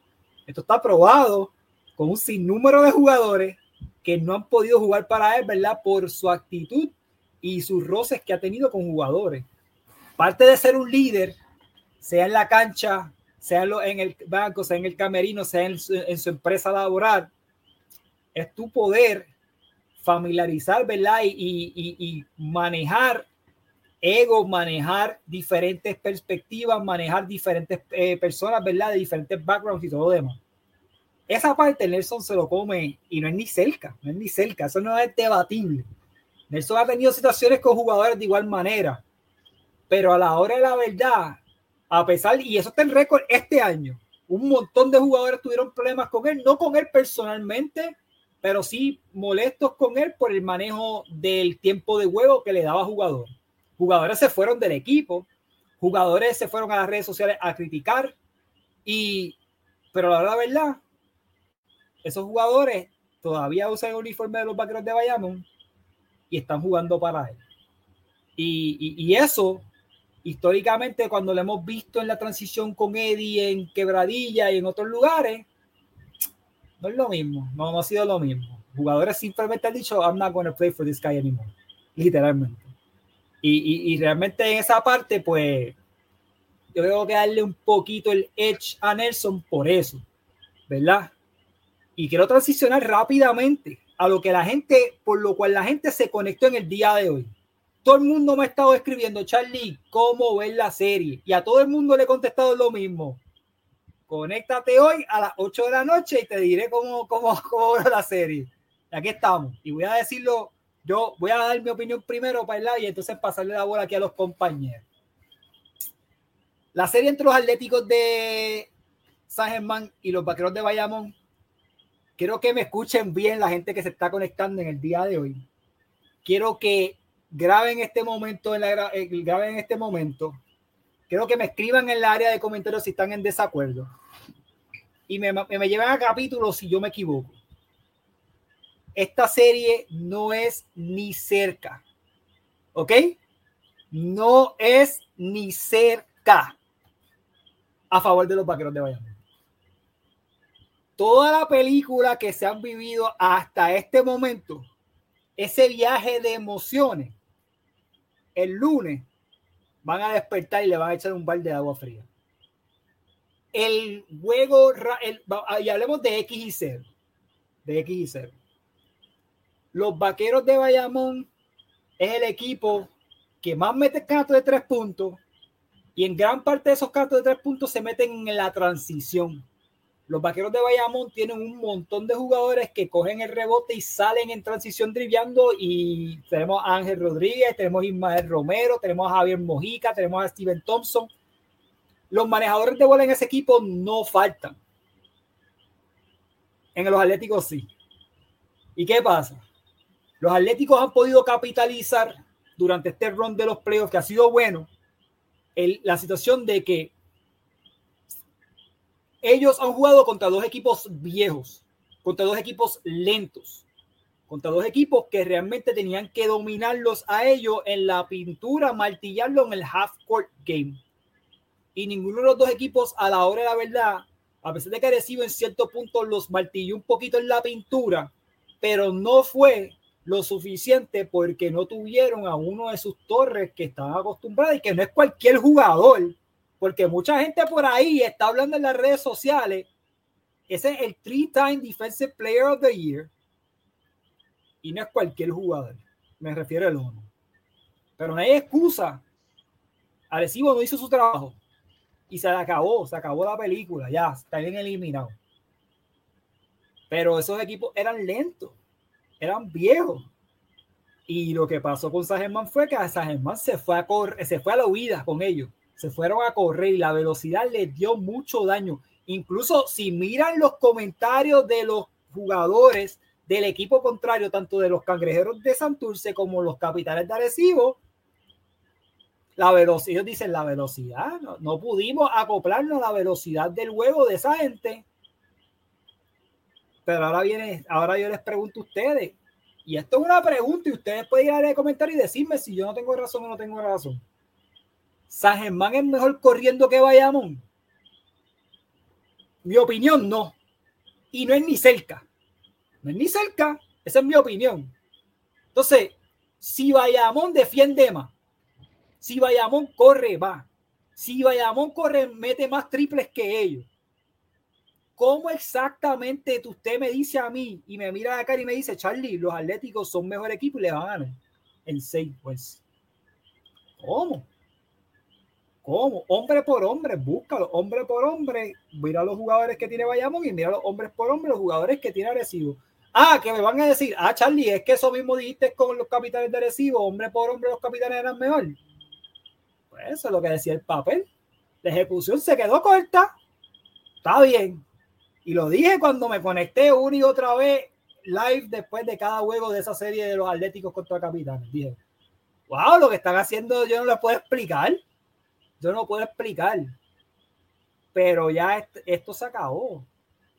Esto está probado con un sinnúmero de jugadores que no han podido jugar para él, ¿verdad? Por su actitud y sus roces que ha tenido con jugadores. Parte de ser un líder, sea en la cancha, sea en el banco, sea en el camerino, sea en su, empresa laboral, es tu poder familiarizar, ¿verdad? Y, manejar ego, manejar diferentes perspectivas, manejar diferentes eh, personas, ¿verdad? De diferentes backgrounds y todo lo demás. Esa parte Nelson se lo come y no es ni cerca, no es ni cerca, eso no es debatible. Nelson ha tenido situaciones con jugadores de igual manera, pero a la hora de la verdad, a pesar, y eso está en récord este año, un montón de jugadores tuvieron problemas con él, no con él personalmente, pero sí molestos con él por el manejo del tiempo de juego que le daba a jugador. Jugadores se fueron del equipo, jugadores se fueron a las redes sociales a criticar, y, pero la verdad, verdad, esos jugadores todavía usan el uniforme de los vaqueros de Bayamón y están jugando para él. Y, y, eso, históricamente, cuando lo hemos visto en la transición con Eddie en Quebradilla y en otros lugares, no es lo mismo, no, no ha sido lo mismo. Jugadores simplemente han dicho, I'm not going to play for this guy anymore, literalmente. Y, y, realmente en esa parte, pues, yo tengo que darle un poquito el edge a Nelson por eso, ¿verdad? Y quiero transicionar rápidamente a lo que la gente, por lo cual la gente se conectó en el día de hoy. Todo el mundo me ha estado escribiendo, Charlie, cómo ver la serie. Y a todo el mundo le he contestado lo mismo. Conéctate hoy a las 8 de la noche y te diré cómo, cómo, cómo ver la serie. Y aquí estamos. Y voy a decirlo, yo voy a dar mi opinión primero para el lado y entonces pasarle la bola aquí a los compañeros. La serie entre los Atléticos de San Germán y los Vaqueros de Bayamón quiero que me escuchen bien la gente que se está conectando en el día de hoy. Quiero que graben este momento, en la, eh, graben este momento. Quiero que me escriban en el área de comentarios si están en desacuerdo. Y me, me lleven a capítulo si yo me equivoco. Esta serie no es ni cerca. ¿Ok? No es ni cerca a favor de los vaqueros de Bayamón toda la película que se han vivido hasta este momento, ese viaje de emociones, el lunes van a despertar y le van a echar un balde de agua fría. El juego, y hablemos de X y 0, de X y 0. Los vaqueros de Bayamón es el equipo que más mete cantos de tres puntos y en gran parte de esos cantos de tres puntos se meten en la transición los vaqueros de Bayamón tienen un montón de jugadores que cogen el rebote y salen en transición driviando. Y tenemos a Ángel Rodríguez, tenemos a Ismael Romero, tenemos a Javier Mojica, tenemos a Steven Thompson. Los manejadores de bola en ese equipo no faltan. En los Atléticos sí. ¿Y qué pasa? Los Atléticos han podido capitalizar durante este run de los playoffs, que ha sido bueno, la situación de que ellos han jugado contra dos equipos viejos, contra dos equipos lentos, contra dos equipos que realmente tenían que dominarlos a ellos en la pintura, martillarlo en el half court game. Y ninguno de los dos equipos, a la hora de la verdad, a pesar de que recibo en cierto punto los martilló un poquito en la pintura, pero no fue lo suficiente porque no tuvieron a uno de sus torres que estaban acostumbrados y que no es cualquier jugador porque mucha gente por ahí está hablando en las redes sociales ese es el three-time Defensive Player of the Year. Y no es cualquier jugador. Me refiero al uno. Pero no hay excusa. Arecibo no hizo su trabajo. Y se acabó, se acabó la película. Ya, está bien eliminado. Pero esos equipos eran lentos, eran viejos. Y lo que pasó con San fue que San se fue a correr, se fue a la huida con ellos. Se fueron a correr y la velocidad les dio mucho daño. Incluso si miran los comentarios de los jugadores del equipo contrario, tanto de los cangrejeros de Santurce como los capitales de Arecibo, la velocidad, ellos dicen la velocidad, no, pudimos acoplarnos a la velocidad del juego de esa gente. Pero ahora viene, ahora yo les pregunto a ustedes, y esto es una pregunta y ustedes pueden ir a comentar y decirme si yo no tengo razón o no tengo razón. ¿San Germán es mejor corriendo que Bayamón? Mi opinión, no. Y no es ni cerca. No es ni cerca. Esa es mi opinión. Entonces, si Bayamón defiende más, si Bayamón corre más, si Bayamón corre, mete más triples que ellos, ¿cómo exactamente usted me dice a mí y me mira acá y me dice, Charlie, los Atléticos son mejor equipo y le van a ganar en seis, pues? ¿Cómo? ¿Cómo? Hombre por hombre, búscalo. Hombre por hombre, mira los jugadores que tiene Bayamón y mira los hombres por hombre, los jugadores que tiene Arecibo. Ah, que me van a decir, ah, Charlie, es que eso mismo dijiste con los capitanes de Arecibo, hombre por hombre, los capitanes eran mejor. Pues eso es lo que decía el papel. La ejecución se quedó corta. Está bien. Y lo dije cuando me conecté una y otra vez live después de cada juego de esa serie de los Atléticos contra Capitanes. Dije, wow, lo que están haciendo yo no lo puedo explicar yo no puedo explicar. Pero ya esto se acabó.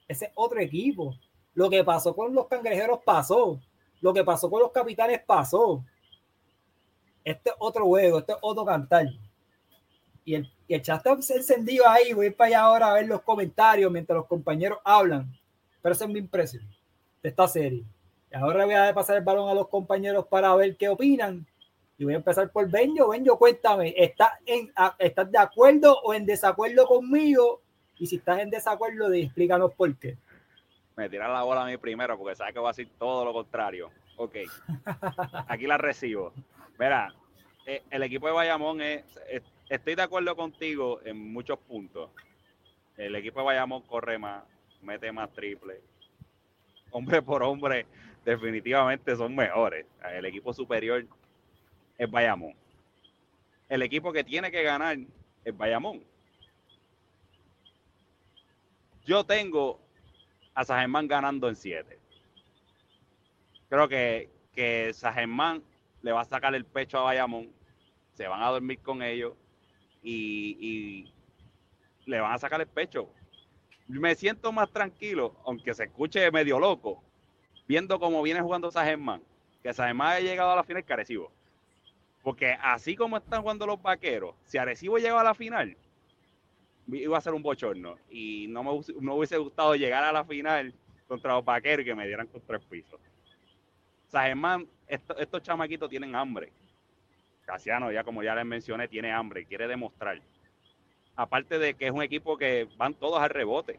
Ese otro equipo. Lo que pasó con los cangrejeros pasó. Lo que pasó con los capitanes pasó. Este otro juego, este otro cantar. Y el, y el chat está encendido ahí. Voy para allá ahora a ver los comentarios mientras los compañeros hablan. Pero esa es mi impresión de esta serie. Y ahora voy a pasar el balón a los compañeros para ver qué opinan. Y voy a empezar por Benjo. Benjo, cuéntame, ¿estás, en, ¿estás de acuerdo o en desacuerdo conmigo? Y si estás en desacuerdo, explícanos por qué. Me tiras la bola a mí primero porque sabes que va a decir todo lo contrario. Ok, aquí la recibo. Mira, eh, el equipo de Bayamón es, estoy de acuerdo contigo en muchos puntos. El equipo de Bayamón corre más, mete más triple. Hombre por hombre, definitivamente son mejores. El equipo superior es Bayamón. El equipo que tiene que ganar es Bayamón. Yo tengo a San ganando en 7. Creo que, que San le va a sacar el pecho a Bayamón. Se van a dormir con ellos y, y le van a sacar el pecho. Me siento más tranquilo, aunque se escuche medio loco, viendo cómo viene jugando San que San ha llegado a la final carecido. Porque así como están jugando los vaqueros, si Arecibo llega a la final, iba a ser un bochorno. Y no me, hubiese gustado llegar a la final contra los vaqueros y que me dieran con tres pisos. O sea, Germán, estos chamaquitos tienen hambre. Casiano, ya como ya les mencioné, tiene hambre, quiere demostrar. Aparte de que es un equipo que van todos al rebote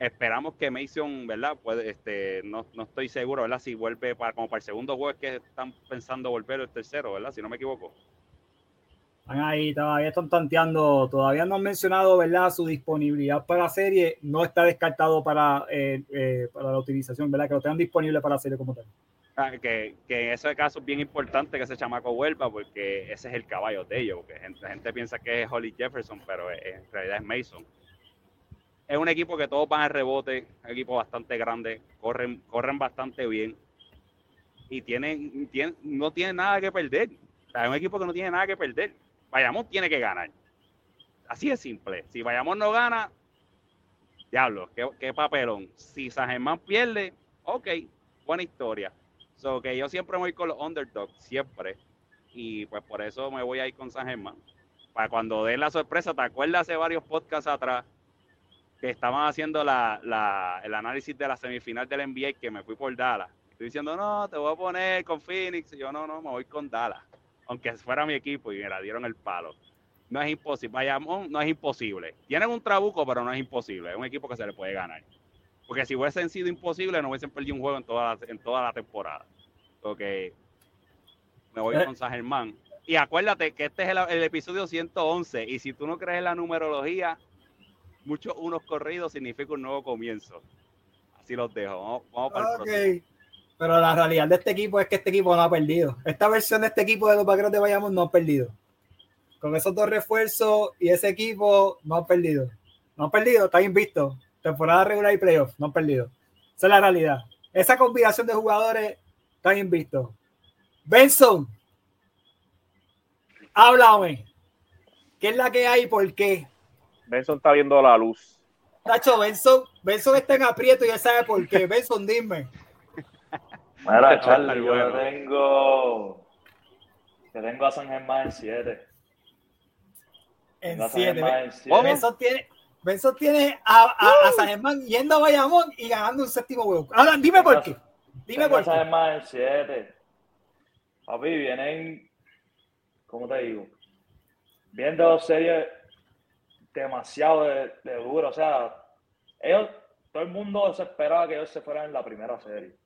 esperamos que Mason, ¿verdad? Puede, este, no, no estoy seguro, ¿verdad? Si vuelve para, como para el segundo juego, es que están pensando volver el tercero, ¿verdad? Si no me equivoco. Están ahí, todavía están tanteando, todavía no han mencionado, ¿verdad? Su disponibilidad para la serie no está descartado para, eh, eh, para la utilización, ¿verdad? Que lo tengan disponible para la serie como tal. Ah, que, que, en ese caso es bien importante que ese chamaco vuelva porque ese es el caballo de ellos, porque la gente, piensa que es Holly Jefferson, pero en realidad es Mason es un equipo que todos van al rebote, un equipo bastante grande, corren, corren bastante bien y tienen, no tienen nada que perder. es un equipo que no tiene nada que perder. Vayamos tiene que ganar. Así es simple. Si Vayamos no gana, diablo, qué, papelón. Si San Germán pierde, ok, buena historia. So que yo siempre voy con los underdogs, siempre. Y pues por eso me voy a ir con San Germán. Para cuando dé la sorpresa, ¿te acuerdas hace varios podcasts atrás? Que estaban haciendo la, el análisis de la semifinal del NBA que me fui por Dallas. Estoy diciendo, no, te voy a poner con Phoenix. Y yo, no, no, me voy con Dallas. Aunque fuera mi equipo y me la dieron el palo. no es imposible. Bayamón no es imposible. Tienen un trabuco, pero no es imposible. Es un equipo que se le puede ganar. Porque si hubiesen sido imposible, no hubiesen perdido un juego en toda la, en toda la temporada. Porque me voy Eh. con San Germán. Y acuérdate que este es el, el episodio 111. Y si tú no crees en la numerología, muchos unos corridos significa un nuevo comienzo. Así los dejo. Vamos, vamos para el próximo. Pero la realidad de este equipo es que este equipo no ha perdido. Esta versión de este equipo de los Vaqueros de Bayamón no ha perdido. Con esos dos refuerzos y ese equipo no han perdido. No han perdido, está invisto. Temporada regular y playoff, no han perdido. Esa es la realidad. Esa combinación de jugadores está invisto. Benson, háblame. ¿Qué es la que hay y por qué? Benson está viendo la luz. Tacho, Benson, Benson está en aprieto y él sabe por qué. Benson, dime. Mira, Charlie, yo bueno. tengo. Yo tengo a San Germán en 7. En Tengo a San siete. Germán en siete. ¿Cómo? Benson tiene, Benson tiene a, a, a San Germán yendo a Bayamón y ganando un séptimo juego. Ahora, dime por qué. Dime Tengo por a San qué. Germán en 7. Papi, vienen. ¿Cómo te digo? Vienen dos series demasiado de, duro. O sea, ellos, todo el mundo se esperaba que ellos se fueran en la primera serie.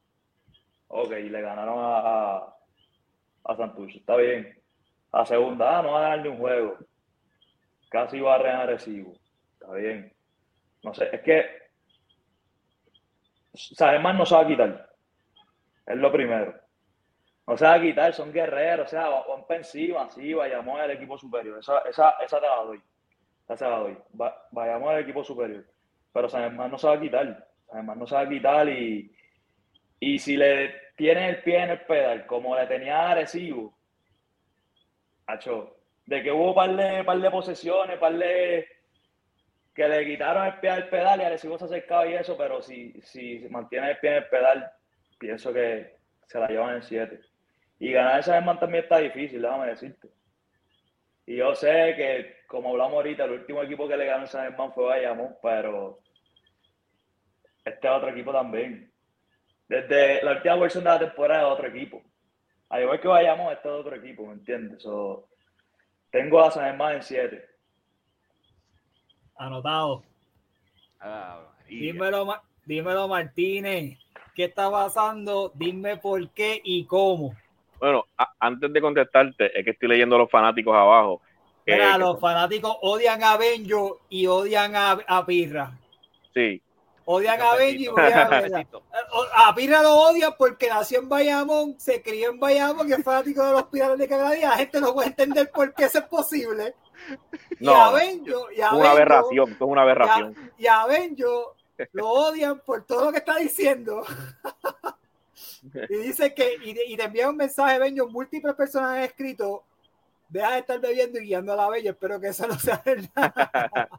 Ok, y le ganaron a, a, Santurce. Está bien. A segunda, ah, no va a ganar ni un juego. Casi va a regalar recibo. Está bien. No sé, es que. Además, no se va a quitar. Es lo primero. No se va a quitar, son guerreros. O sea, van para encima, vayamos al equipo superior. Esa, esa, esa te la doy. Doy. Va- vayamos al equipo superior. Pero San Germán no se va a quitar. San Germán no se va a quitar y, y si le tiene el pie en el pedal, como le tenía a Arecibo, Hacho, de que hubo par de, par de posesiones, par de que le quitaron el pie al pedal y Arecibo se acercaba y eso, pero si, si mantiene el pie en el pedal, pienso que se la llevan en 7. Y ganar esa Germán también está difícil, déjame decirte. Y yo sé que, como hablamos ahorita, el último equipo que le ganó a San Germán fue Bayamón, pero este es otro equipo también. Desde la última versión de la temporada es otro equipo. Al igual que Bayamón, este es otro equipo, ¿me entiendes? So, tengo a San Germán en 7. Anotado. Ah. Dímelo, dímelo, Martínez. ¿Qué está pasando? Dime por qué y cómo. Bueno, a- antes de contestarte, es que estoy leyendo a los fanáticos abajo. eh, Mira, los fanáticos odian a Benjo y odian a, a Pirra. sí, Odian a Benjo y odian a Pirra. O- A Pirra lo odian porque nació en Bayamón, se crió en Bayamón, que es fanático de los Piratas de Canadá. La gente no puede entender por qué eso es posible. Y No, a. Benjo, y a es una Benjo- aberración, esto es una aberración. y a Benjo lo odian por todo lo que está diciendo. y dice que, y, y te envía un mensaje, Benjo, múltiples personas han escrito, deja de estar bebiendo y guiando a la bella, espero que eso no sea verdad.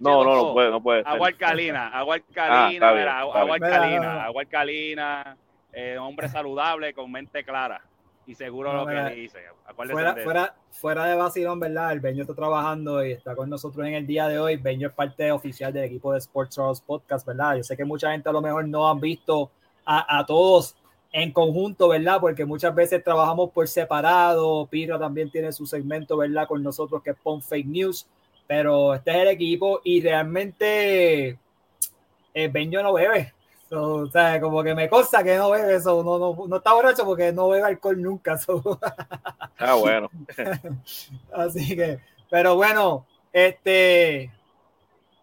No, no, H2O. no puede, no puede. Agua alcalina, agua Ah, alcalina, bien, mira, está agua alcalina, agua alcalina, eh, hombre saludable con mente clara y seguro No, lo que dice. Acuérdese fuera, de fuera, fuera de vacilón, ¿verdad? El Benjo está trabajando y está con nosotros en el día de hoy. Benjo es parte oficial del equipo de Sports Charles Podcast, ¿verdad? Yo sé que mucha gente a lo mejor no han visto a, a todos en conjunto, ¿verdad? Porque muchas veces trabajamos por separado. Pirra también tiene su segmento, ¿verdad? Con nosotros que es Pon Fake News. Pero este es el equipo y realmente eh, Benjo no bebe. So, o sea, como que me consta que no bebe eso, no, no, no está borracho porque no bebe alcohol nunca. so. Ah, bueno. Así que, pero bueno, este,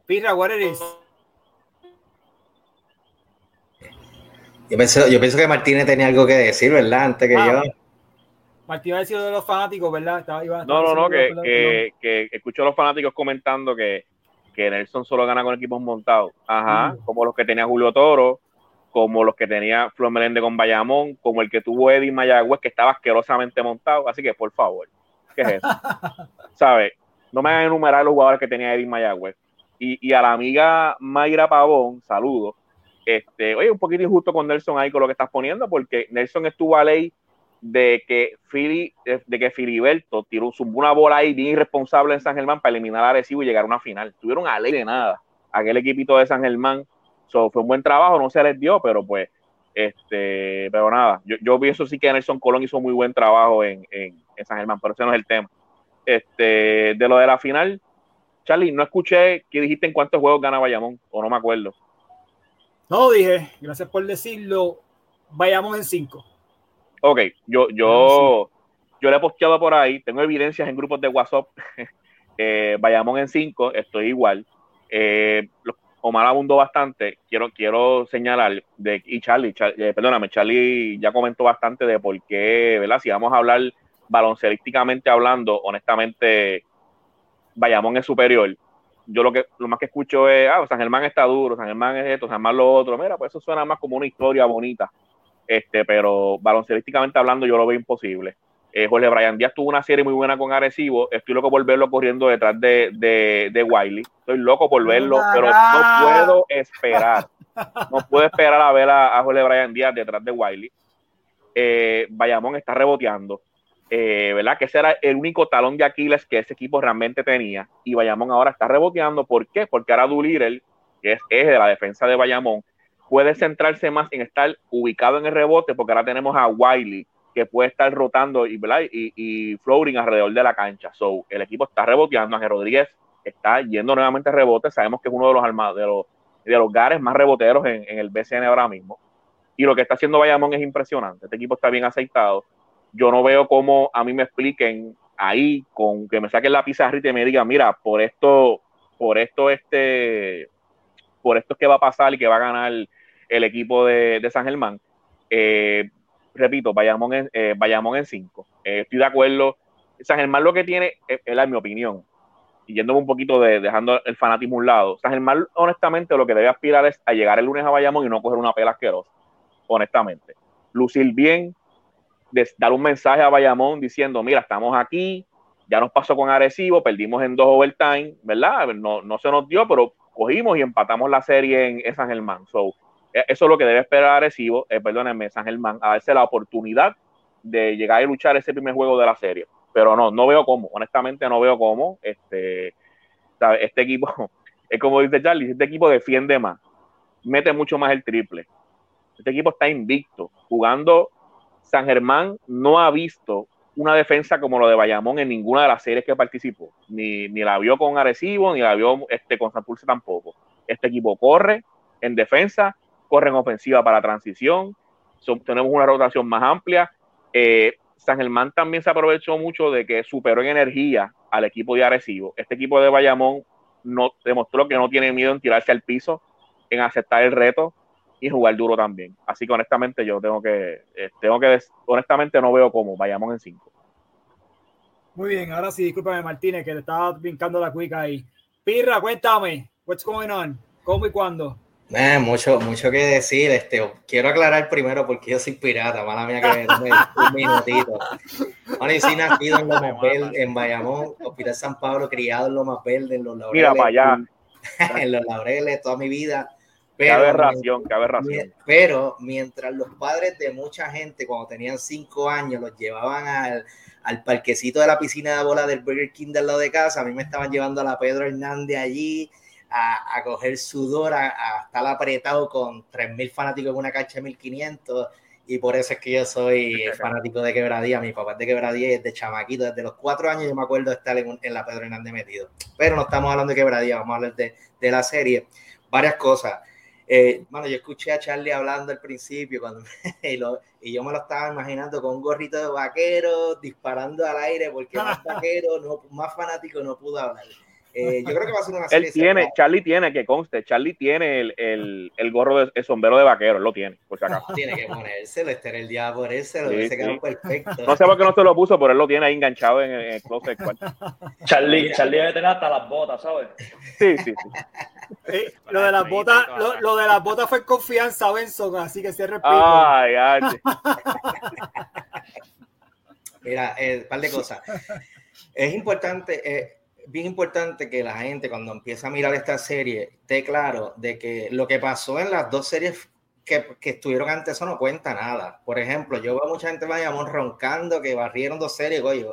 Pirra, what it is? Yo pienso, yo pienso que Martínez tenía algo que decir, ¿verdad? Antes que Ah, yo. Martín va a decir lo de los fanáticos, ¿verdad? Estaba- iba- No, estaba no, no, que, que, que escucho a los fanáticos comentando que, que Nelson solo gana con equipos montados. Ajá, Mm. como los que tenía Julio Toro, como los que tenía Flor Meléndez con Bayamón, como el que tuvo Eddie Mayagüez, que estaba asquerosamente montado. Así que, por favor, ¿qué es eso? ¿Sabes? No me hagan enumerar los jugadores que tenía Eddie Mayagüez. Y, y a la amiga Mayra Pavón, saludos. Este, oye, un poquito injusto con Nelson ahí con lo que estás poniendo, porque Nelson estuvo a ley de que Fili, de, de que Filiberto tiró una bola ahí bien irresponsable en San Germán para eliminar a Arecibo y llegar a una final. Tuvieron a ley de nada. Aquel equipito de San Germán. So, fue un buen trabajo, no se les dio, pero pues, este, pero nada, yo, yo pienso sí que Nelson Colón hizo muy buen trabajo en San Germán, pero ese no es el tema. Este, de lo de la final, Charlie, no escuché qué dijiste en cuántos juegos gana Bayamón, o no me acuerdo. No dije, gracias por decirlo, vayamos en cinco. Ok, yo, yo, yo le he posteado por ahí, tengo evidencias en grupos de WhatsApp, eh, vayamos en cinco, estoy igual. Eh, Omar abundó bastante, quiero, quiero señalar, de, y Charlie, eh, perdóname, Charlie ya comentó bastante de por qué, ¿verdad? Si vamos a hablar baloncelísticamente hablando, honestamente, Bayamón es superior. Yo lo que lo más que escucho es, ah, San Germán está duro, San Germán es esto, San Germán lo otro. Mira, pues eso suena más como una historia bonita. Este, pero baloncelísticamente hablando, yo lo veo imposible. Eh, Jorge Brian Díaz tuvo una serie muy buena con Arecibo. Estoy loco por verlo corriendo detrás de, de, de Wiley. Estoy loco por verlo, pero no puedo esperar. No puedo esperar a ver a, a Jorge Brian Díaz detrás de Wiley. Eh, Bayamón está reboteando. Eh, ¿verdad? Que ese era el único talón de Aquiles que ese equipo realmente tenía. Y Bayamón ahora está reboteando. ¿Por qué? Porque ahora Doolittle, que es eje de la defensa de Bayamón, puede centrarse más en estar ubicado en el rebote, porque ahora tenemos a Wiley, que puede estar rotando y, ¿verdad? y, y alrededor de la cancha. So, el equipo está reboteando. Ángel Rodríguez está yendo nuevamente a rebote. Sabemos que es uno de los armados, de los, de los gares más reboteros en, en el BCN ahora mismo. Y lo que está haciendo Bayamón es impresionante. Este equipo está bien aceitado yo no veo cómo a mí me expliquen ahí con que me saquen la pizarra y me digan, mira, por esto, por esto, este, por esto es que va a pasar y que va a ganar el equipo de, San Germán. Eh, repito, vayamos en, eh, vayamos en cinco. Eh, estoy de acuerdo. San Germán lo que tiene, es, es mi opinión, y yéndome un poquito de dejando el fanatismo a un lado. San Germán, honestamente, lo que debe aspirar es a llegar el lunes a Bayamón y no coger una pela asquerosa, honestamente. Lucir bien, dar un mensaje a Bayamón diciendo, mira, estamos aquí, ya nos pasó con Arecibo, perdimos en dos overtime, ¿verdad? No, no se nos dio, pero cogimos y empatamos la serie en, San Germán. So, e, eso es lo que debe esperar Arecibo, eh, perdónenme, San Germán, a darse la oportunidad de llegar a luchar ese primer juego de la serie. Pero no, no veo cómo, honestamente no veo cómo. Este, este equipo, es como dice Charlie, este equipo defiende más, mete mucho más el triple. Este equipo está invicto, jugando San Germán no ha visto una defensa como lo de Bayamón en ninguna de las series que participó. Ni, la vio con Arecibo, ni la vio este, con Santurce tampoco. Este equipo corre en defensa, corre en ofensiva para transición, tenemos una rotación más amplia. Eh, San Germán también se aprovechó mucho de que superó en energía al equipo de Arecibo. Este equipo de Bayamón no, demostró que no tiene miedo en tirarse al piso, en aceptar el reto, y jugar duro también. Así que honestamente yo tengo que, eh, tengo que, honestamente no veo cómo, vayamos en cinco. Muy bien, ahora sí, discúlpame Martínez, que le estaba brincando la cuica ahí. Pirra, cuéntame, what's going on? ¿Cómo y cuándo? Eh, mucho, mucho que decir. Este, quiero aclarar primero porque yo soy pirata, mala mía que me un minutito. Bueno, yo soy nacido en Lomas Verde, en Bayamón, Hospital San Pablo, criado en Lomas Verde, en los Laureles. Mira para allá. en los Laureles, toda mi vida. Pero, qué aberración, qué aberración. Pero mientras los padres de mucha gente, cuando tenían cinco años, los llevaban al, al parquecito de la piscina de bola del Burger King del lado de casa, a mí me estaban llevando a la Pedro Hernández allí a, a coger sudor, a, a, estar apretado con 3.000 fanáticos en una cancha de 1.500. Y por eso es que yo soy fanático de Quebradía. Mi papá es de Quebradía y es de chamaquito. Desde los cuatro años yo me acuerdo de estar en, en la Pedro Hernández metido. Pero no estamos hablando de Quebradía, vamos a hablar de, de la serie. Varias cosas eh, bueno, yo escuché a Charlie hablando al principio cuando y, y, yo me lo estaba imaginando con un gorrito de vaquero, disparando al aire, porque más vaquero, no, más fanático no pudo hablar. Eh, yo creo que va a ser una serie. Él tiene, Charlie tiene, que conste, Charlie tiene el, el, el gorro de el sombrero de vaquero, él lo tiene, por si acaso. tiene que ponérselo, este era el día por ese, lo sí, se quedó perfecto. No sé por qué no se lo puso, pero él lo tiene ahí enganchado en, el closet. Charlie, Charlie debe tener hasta las botas, ¿sabes? Sí, sí, sí. Lo de las botas, lo, lo, de las botas fue confianza, Benson, así que cierre el Ay, ay. Mira, un eh, par de cosas. Es importante, eh, bien importante que la gente cuando empieza a mirar esta serie esté claro de que lo que pasó en las dos series que, que estuvieron antes eso no cuenta nada. Por ejemplo, yo veo mucha gente vayamos roncando que barrieron dos series, oye,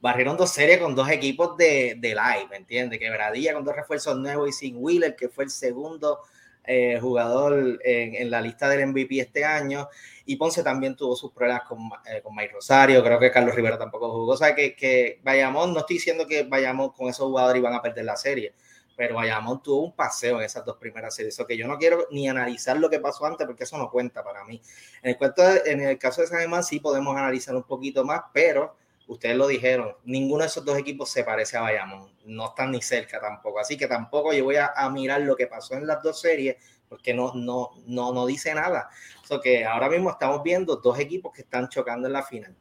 barrieron dos series con dos equipos de, de live, ¿me entiendes? Quebradilla con dos refuerzos nuevos y sin Wheeler, que fue el segundo eh, jugador en, la lista del MVP este año. Y Ponce también tuvo sus problemas con, eh, con Mike Rosario. Creo que Carlos Rivera tampoco jugó. O sea, que, que vayamos, no estoy diciendo que vayamos con esos jugadores y van a perder la serie pero Bayamón tuvo un paseo en esas dos primeras series. Eso que yo no quiero ni analizar lo que pasó antes, porque eso no cuenta para mí. En el, cuento en el caso de San Germán sí podemos analizar un poquito más, pero ustedes lo dijeron, ninguno de esos dos equipos se parece a Bayamón, no están ni cerca tampoco, así que tampoco yo voy a, mirar lo que pasó en las dos series, porque no, no, no, no dice nada. Eso que ahora mismo estamos viendo dos equipos que están chocando en la final.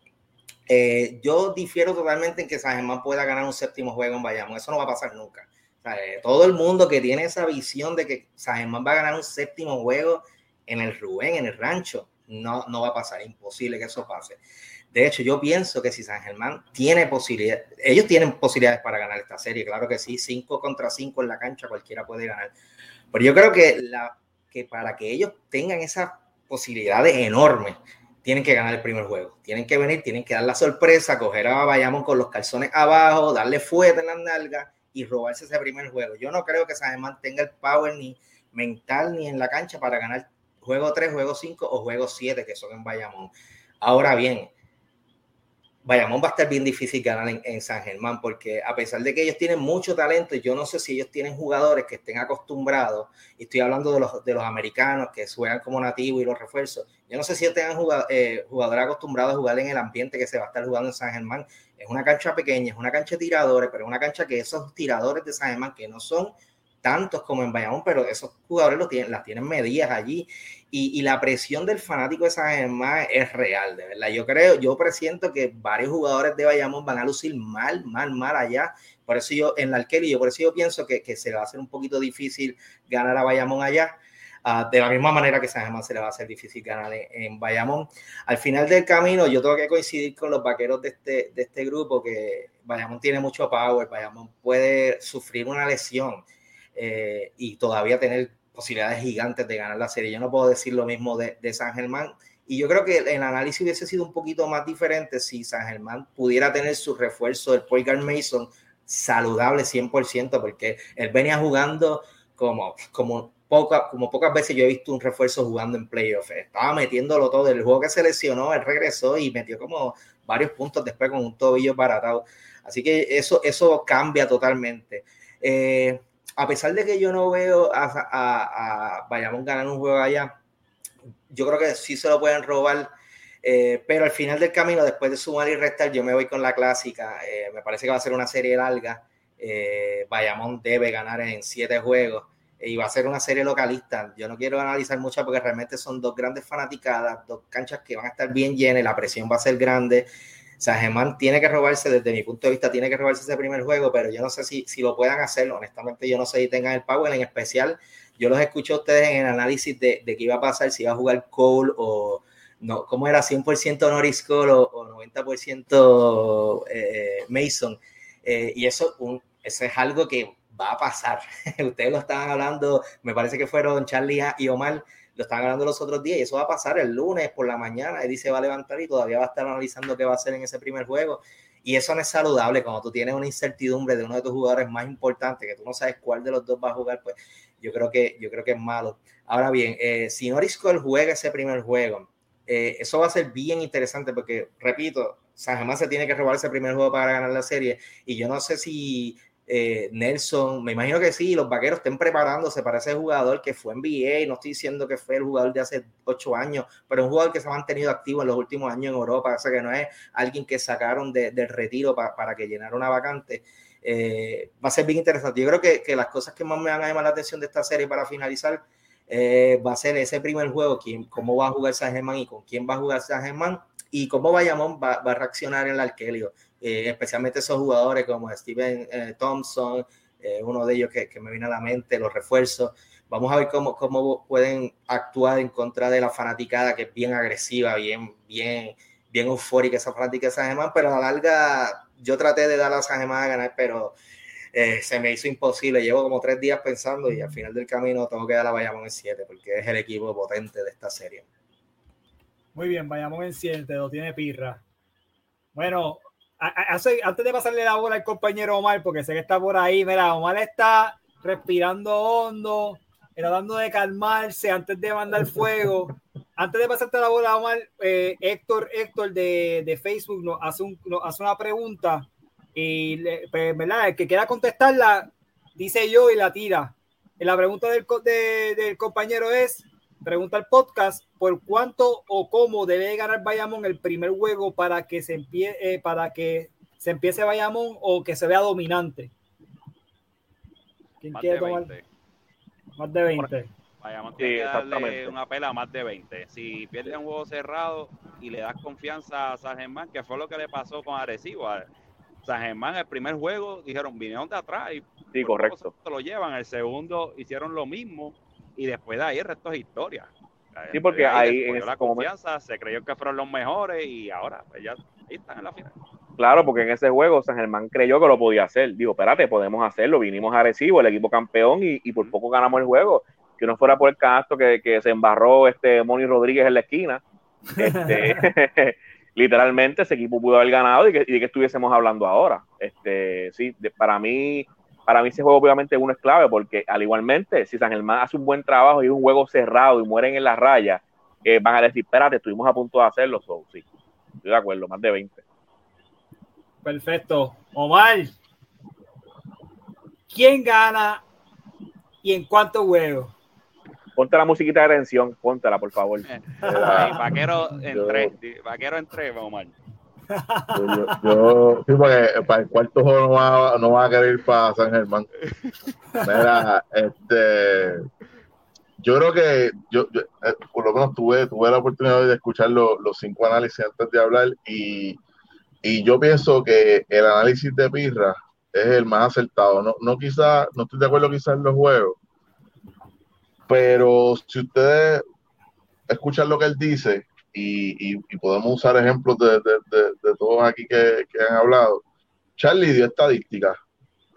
Eh, yo difiero totalmente en que San Germán pueda ganar un séptimo juego en Bayamón, eso no va a pasar nunca eh, todo el mundo que tiene esa visión de que San Germán va a ganar un séptimo juego en el Rubén, en el rancho, no, no va a pasar, imposible que eso pase. De hecho, yo pienso que si San Germán tiene posibilidades, ellos tienen posibilidades para ganar esta serie, claro que sí, 5 contra 5 en la cancha cualquiera puede ganar. Pero yo creo que, para que ellos tengan esas posibilidades enormes, tienen que ganar el primer juego. Tienen que venir, tienen que dar la sorpresa, coger a Bayamón con los calzones abajo, darle fuerte en las nalgas y robarse ese primer juego. Yo no creo que San tenga el power ni mental ni en la cancha para ganar juego 3, juego 5 o juego 7 que son en Bayamón. Ahora bien, Bayamón va a estar bien difícil ganar en, San Germán porque a pesar de que ellos tienen mucho talento, yo no sé si ellos tienen jugadores que estén acostumbrados, y estoy hablando de los, de los americanos que juegan como nativos y los refuerzos, yo no sé si ellos tengan eh, jugadores acostumbrados a jugar en el ambiente que se va a estar jugando en San Germán. Es una cancha pequeña, es una cancha de tiradores, pero es una cancha que esos tiradores de San Germán, que no son tantos como en Bayamón, pero esos jugadores lo tienen, las tienen medidas allí y, la presión del fanático de San Germán es real, de verdad. Yo creo, yo presiento que varios jugadores de Bayamón van a lucir mal, mal, mal allá. Por eso yo, en la y yo por eso yo pienso que, que, se va a hacer un poquito difícil ganar a Bayamón allá. Ah, de la misma manera que San Germán se le va a hacer difícil ganar en, Bayamón. Al final del camino, yo tengo que coincidir con los vaqueros de este, de este grupo, que Bayamón tiene mucho power, Bayamón puede sufrir una lesión eh, y todavía tener posibilidades gigantes de ganar la serie. Yo no puedo decir lo mismo de, San Germán. Y yo creo que el análisis hubiese sido un poquito más diferente si San Germán pudiera tener su refuerzo del Point Mason saludable 100%, porque él venía jugando como, como, poca, como pocas veces yo he visto un refuerzo jugando en playoff. Estaba metiéndolo todo. El juego que se lesionó, él regresó y metió como varios puntos después con un tobillo baratado. Así que eso, eso cambia totalmente. Eh, a pesar de que yo no veo a, a, a Bayamón ganar un juego allá, yo creo que sí se lo pueden robar. Eh, pero al final del camino, después de sumar y restar, yo me voy con la clásica. Eh, me parece que va a ser una serie larga. Eh, Bayamón debe ganar en siete juegos y va a ser una serie localista. Yo no quiero analizar mucho porque realmente son dos grandes fanaticadas, dos canchas que van a estar bien llenas, la presión va a ser grande. San Germán tiene que robarse, desde mi punto de vista, tiene que robarse ese primer juego, pero yo no sé si, si lo puedan hacer. Honestamente, yo no sé si tengan el power. En especial, yo los escucho a ustedes en el análisis de, de qué iba a pasar, si iba a jugar Cole o no, cómo era 100% Norris Cole o, 90% eh, Mason. Eh, y eso, eso es algo que va a pasar. ustedes lo estaban hablando, me parece que fueron Charlie y Omar lo están hablando los otros días y eso va a pasar el lunes por la mañana. Eddie se va a levantar y todavía va a estar analizando qué va a hacer en ese primer juego. Y eso no es saludable cuando tú tienes una incertidumbre de uno de tus jugadores más importantes, que tú no sabes cuál de los dos va a jugar, pues yo creo que, yo creo que es malo. Ahora bien, eh, si Norris Cole juega ese primer juego, eh, eso va a ser bien interesante porque, repito, San Germán se tiene que robar ese primer juego para ganar la serie y yo no sé si eh, Nelson, me imagino que sí, los vaqueros estén preparándose para ese jugador que fue NBA, no estoy diciendo que fue el jugador de hace ocho años, pero un jugador que se ha mantenido activo en los últimos años en Europa, o sea que no es alguien que sacaron del retiro para que llenara una vacante. Eh, va a ser bien interesante. Yo creo que, que, las cosas que más me van a llamar la atención de esta serie para finalizar eh, va a ser ese primer juego, quién, cómo va a jugar San Germán y con quién va a jugar San Germán y cómo Bayamón va, va a reaccionar el Arquelio. Eh, especialmente esos jugadores como Steven eh, Thompson, eh, uno de ellos que, que, me viene a la mente, los refuerzos. Vamos a ver cómo, cómo pueden actuar en contra de la fanaticada, que es bien agresiva, bien, bien, bien eufórica esa fanática de San Germán, pero a la larga yo traté de dar a San Germán a ganar, pero se me hizo imposible. Llevo como tres días pensando y al final del camino tengo que dar a Bayamón en 7 porque es el equipo potente de esta serie. Muy bien, Bayamón en 7, lo tiene Pirra. Bueno, antes de pasarle la bola al compañero Omar, porque sé que está por ahí, mira, Omar está respirando hondo, tratando de calmarse antes de mandar fuego. Antes de pasarte la bola, Omar, eh, Héctor, Héctor de, de Facebook nos hace, un, hace una pregunta y, pues. El que quiera contestarla, dice yo y la tira. La pregunta del, del compañero es, pregunta el podcast, ¿por cuánto o cómo debe ganar Bayamón el primer juego para que se empiece, eh, para que se empiece Bayamón o que se vea dominante? ¿Quién quiere tomar? Más de 20. Bayamón tiene que darle una pela más de 20. Si pierde un juego cerrado y le das confianza a San Germán, que fue lo que le pasó con Arecibo. San Germán, el primer juego, dijeron, vinieron de atrás y sí, correcto. Se lo llevan. El segundo hicieron lo mismo y después de ahí el resto es historia. Sí, porque ahí, en la confianza se creyó que fueron los mejores y ahora pues ya ahí están en la final. Claro, porque en ese juego San Germán creyó que lo podía hacer. Digo, espérate, podemos hacerlo. Vinimos a Arecibo, el equipo campeón, y, por poco ganamos el juego. Que no fuera por el canasto que, que se embarró este Moni Rodríguez en la esquina. Este, literalmente ese equipo pudo haber ganado y que, y que estuviésemos hablando ahora. Este, sí, para mí, para mí ese juego obviamente uno es clave porque al igualmente, si San Germán hace un buen trabajo y es un juego cerrado y mueren en la raya, eh, van a decir, espérate, estuvimos a punto de hacerlo. sí, estoy de acuerdo, más de 20. Perfecto. Omar, ¿quién gana y en cuántos juegos? Ponte la musiquita de tensión, póntela, por favor. vaquero en tres, vaquero en tres, Omar. Yo, porque para el cuarto juego no va, no va a querer ir para San Germán. Mira, este, yo creo que yo, eh, por lo menos tuve, tuve la oportunidad de escuchar los cinco análisis antes de hablar y y yo pienso que el análisis de Pirra es el más acertado. No, no quizá, no estoy de acuerdo quizás en los juegos, pero si ustedes escuchan lo que él dice y, podemos usar ejemplos de, todos aquí que, han hablado, Charlie dio estadísticas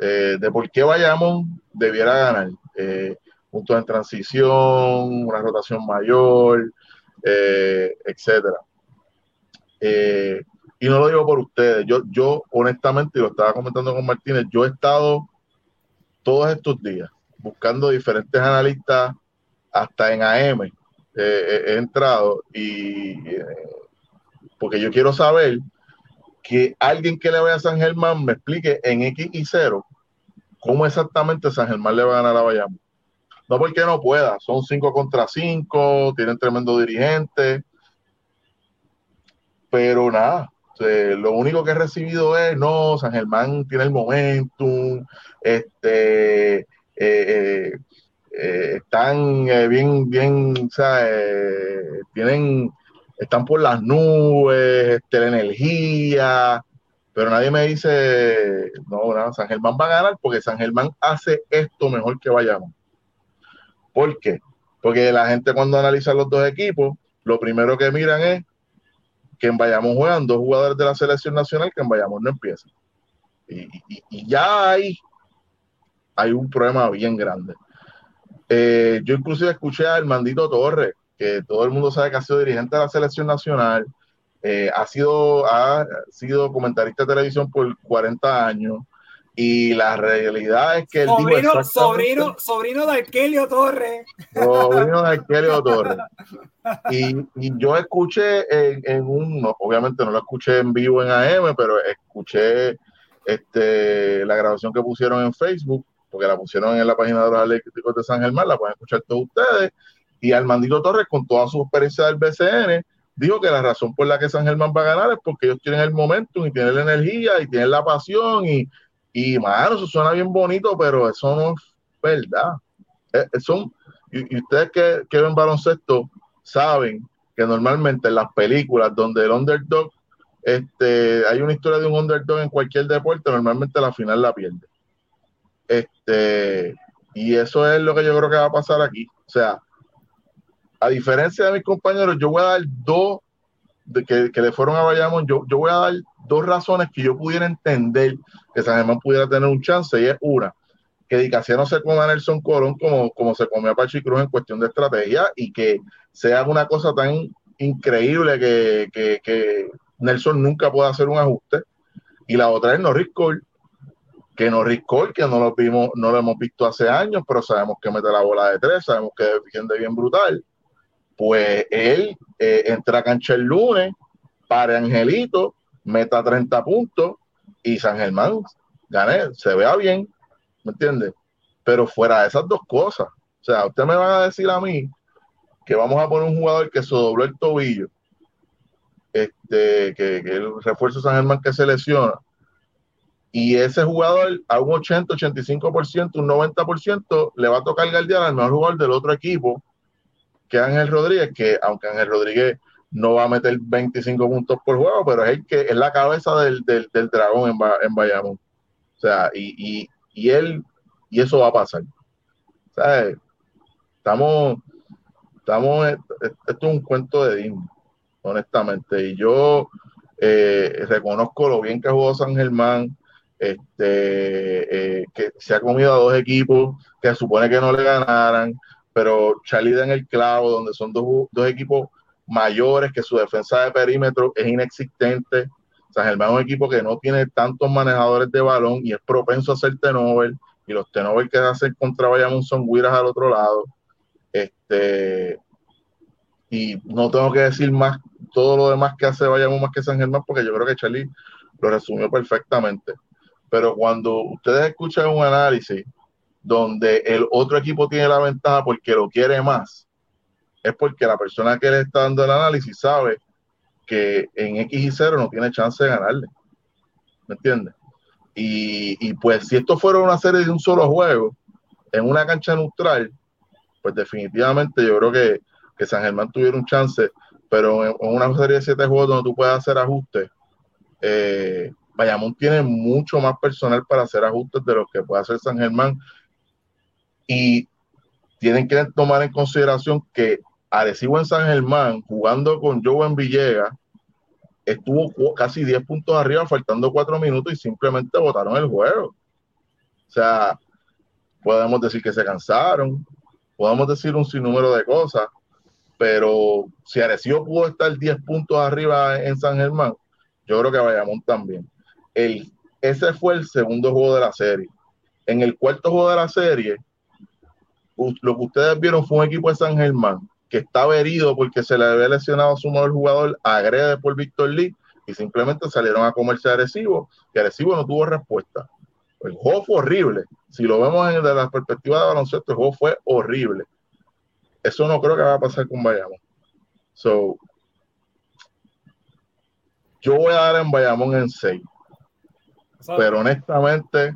eh, de por qué vayamos debiera ganar. Eh, puntos en transición, una rotación mayor, eh, etcétera. Eh, y no lo digo por ustedes, yo, yo honestamente, y lo estaba comentando con Martínez, yo he estado todos estos días buscando diferentes analistas, hasta en AM he entrado, y eh, porque yo quiero saber que alguien que le vaya a San Germán me explique en X y 0 cómo exactamente San Germán le va a ganar a Bayamón. No porque no pueda, son 5 contra 5, tienen tremendo dirigente, pero nada, lo único que he recibido es, no, San Germán tiene el momentum, este, eh, eh, eh, están bien, bien, o sea, tienen, están por las nubes, este, la energía, pero nadie me dice, no, no, San Germán va a ganar porque San Germán hace esto mejor que vayamos. ¿Por qué? Porque la gente cuando analiza los dos equipos, lo primero que miran es que en Bayamón juegan dos jugadores de la selección nacional que en Bayamón no empiezan. Y, ya hay, hay un problema bien grande. Eh, yo inclusive escuché al Mandito Torres, que todo el mundo sabe que ha sido dirigente de la selección nacional, eh, ha, sido, ha sido comentarista de televisión por 40 años, y la realidad es que el sobrino, sobrino, sobrino de Arquelio Torres. Sobrino de Arquelio Torres. Y, y yo escuché en, en un, obviamente no lo escuché en vivo en AM, pero escuché este, la grabación que pusieron en Facebook, porque la pusieron en la página de los Atléticos de San Germán, la pueden escuchar todos ustedes. Y Armandito Torres, con toda su experiencia del BCN, dijo que la razón por la que San Germán va a ganar es porque ellos tienen el momentum y tienen la energía y tienen la pasión y y, mano, eso suena bien bonito, pero eso no es verdad. Eh, eh, son, y, ustedes que, que, ven baloncesto saben que normalmente en las películas donde el underdog, este, hay una historia de un underdog en cualquier deporte, normalmente la final la pierde. Este, y eso es lo que yo creo que va a pasar aquí. O sea, a diferencia de mis compañeros, yo voy a dar dos que, que le fueron a Bayamón, yo, yo voy a dar dos razones que yo pudiera entender que San Germán pudiera tener un chance, y es una, que Dicasiano se coma a Nelson Colón como, como se comió a Pachi Cruz en cuestión de estrategia y que sea una cosa tan increíble que, que, Nelson nunca pueda hacer un ajuste. Y la otra es Norris Cole, que no Cole, que no lo vimos, no lo hemos visto hace años, pero sabemos que mete la bola de tres, sabemos que defiende bien brutal. Pues él eh, entra a cancha el lunes, para Angelito, meta 30 puntos y San Germán gané, se vea bien, ¿me entiendes? Pero fuera de esas dos cosas, o sea, usted me va a decir a mí que vamos a poner un jugador que se dobló el tobillo, este, que, que el refuerzo San Germán que se lesiona, y ese jugador a un 80, 85%, un 90% le va a tocar guardián al mejor jugador del otro equipo, que Ángel Rodríguez, que aunque Ángel Rodríguez no va a meter 25 puntos por juego, pero es el que es la cabeza del, dragón en, en, Bayamón. O sea, y, él, y eso va a pasar. Estamos, estamos, esto es un cuento de Disney, honestamente. Y yo eh, reconozco lo bien que jugó San Germán, este, eh, que se ha comido a dos equipos que supone que no le ganaran, pero Charlie da en el clavo, donde son dos, dos equipos mayores, que su defensa de perímetro es inexistente. San Germán es un equipo que no tiene tantos manejadores de balón y es propenso a hacer tenover, y los tenover que hacen contra Bayamón son guiras al otro lado. Este, y no tengo que decir más todo lo demás que hace Bayamón más que San Germán, porque yo creo que Charlie lo resumió perfectamente. Pero cuando ustedes escuchan un análisis donde el otro equipo tiene la ventaja porque lo quiere más, es porque la persona que le está dando el análisis sabe que en X y 0 no tiene chance de ganarle. ¿Me entiendes? Y, pues si esto fuera una serie de un solo juego, en una cancha neutral, pues definitivamente yo creo que, que San Germán tuviera un chance, pero en, una serie de siete juegos donde tú puedes hacer ajustes, eh, Bayamón tiene mucho más personal para hacer ajustes de lo que puede hacer San Germán. Y tienen que tomar en consideración que Arecibo en San Germán, jugando con Joe Villegas, estuvo casi 10 puntos arriba, faltando 4 minutos y simplemente votaron el juego. O sea, podemos decir que se cansaron, podemos decir un sinnúmero de cosas, pero si Arecibo pudo estar 10 puntos arriba en San Germán, yo creo que Bayamón también. Ese fue el segundo juego de la serie. En el cuarto juego de la serie, lo que ustedes vieron fue un equipo de San Germán que estaba herido porque se le había lesionado a su mejor jugador, agrede por Víctor Lee, y simplemente salieron a comerse a Arecibo, y Arecibo no tuvo respuesta. El juego fue horrible. Si lo vemos desde la perspectiva de baloncesto, el juego fue horrible. Eso no creo que va a pasar con Bayamón. Yo voy a dar en Bayamón en 6. Pero honestamente,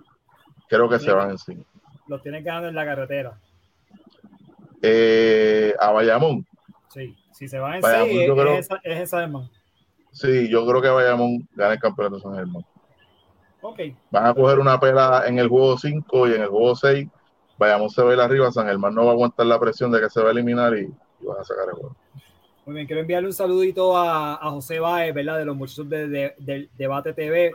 creo que se van en 5. Los tienen que dar en la carretera eh, a Bayamón. Sí, si se van en seis, es, creo, es, esa, es esa Sí, yo creo que Bayamón gana el campeonato de San Germán. Okay. Van a coger una pela en el juego 5 y en el juego 6. Bayamón se va a ir arriba. San Germán no va a aguantar la presión de que se va a eliminar y, van a sacar el juego. Muy bien, quiero enviarle un saludito a, a José Baez, ¿verdad? De los muchachos de, de, Debate TV.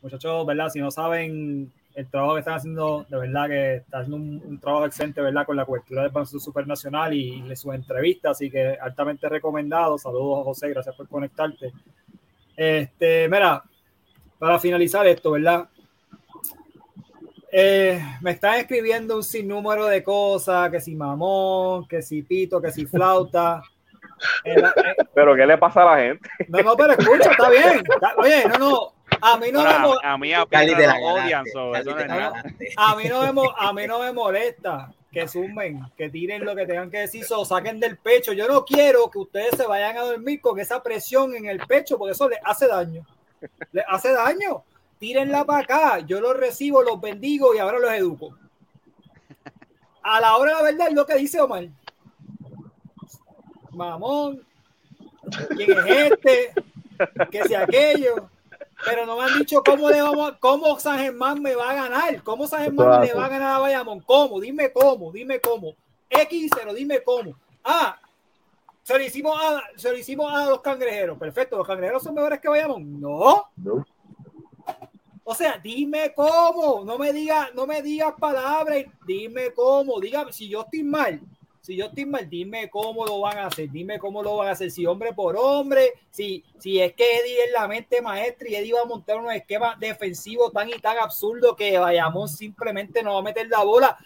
Muchachos, ¿verdad? Si no saben, el trabajo que están haciendo, de verdad que está haciendo un, trabajo excelente, ¿verdad? Con la cobertura del baloncesto supernacional y, y sus entrevistas, así que altamente recomendado. Saludos a José, gracias por conectarte. Este, mira, para finalizar esto, ¿verdad? Eh, me están escribiendo un sinnúmero de cosas, que si mamón, que si pito, que si flauta. pero ¿qué le pasa a la gente? No, no, pero escucha, está bien. oye, no, no, a mí no me a, mí a, mí no me a mí no me molesta que sumen, que tiren lo que tengan que decir, o saquen del pecho. Yo no quiero que ustedes se vayan a dormir con esa presión en el pecho, porque eso les hace daño. Les hace daño. Tírenla para acá. Yo los recibo, los bendigo y ahora los educo. A la hora de la verdad es lo que dice Omar. Mamón. ¿Quién es este? ¿Qué sea aquello? Pero no me han dicho cómo le vamos, cómo San Germán me va a ganar, cómo San Germán le va a ganar a Bayamón, cómo, dime cómo, dime cómo, X, pero dime cómo. Ah, se lo hicimos a, se lo hicimos a los cangrejeros, perfecto, los cangrejeros son mejores que Bayamón, no. O sea, dime cómo, no me digas, no me digas palabras, dime cómo, dígame, si yo estoy mal, si yo estoy mal, dime cómo lo van a hacer, dime cómo lo van a hacer, si hombre por hombre, si, si es que Eddie es la mente maestra y Eddie va a montar un esquema defensivo tan y tan absurdo que vayamos simplemente no va a meter la bola.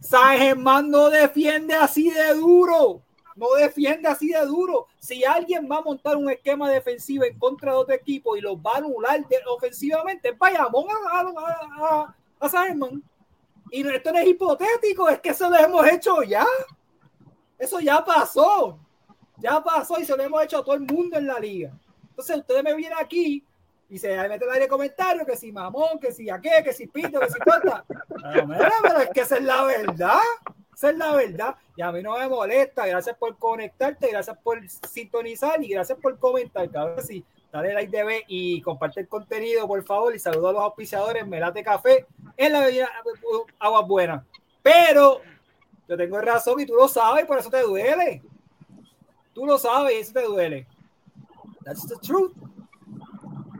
San Germán no defiende así de duro, no defiende así de duro. Si alguien va a montar un esquema defensivo en contra de otro equipo y los va a anular ofensivamente, vayamos a, a, a, San Germán. Y esto no es hipotético, es que eso lo hemos hecho ya. Eso ya pasó. Ya pasó y se lo hemos hecho a todo el mundo en la liga. Entonces ustedes me vienen aquí y se meten en el comentario que si mamón, que si a qué, que si pito, que si corta. Pero, es que esa es la verdad. Esa es la verdad. Y a mí no me molesta. Gracias por conectarte, gracias por sintonizar y gracias por comentar. Vez sí, dale like de ver y comparte el contenido, por favor. Y saludo a los auspiciadores Melate Café en la bebida Aguas Buenas. Pero yo tengo razón y tú lo sabes, por eso te duele. Tú lo sabes y eso te duele. That's the truth.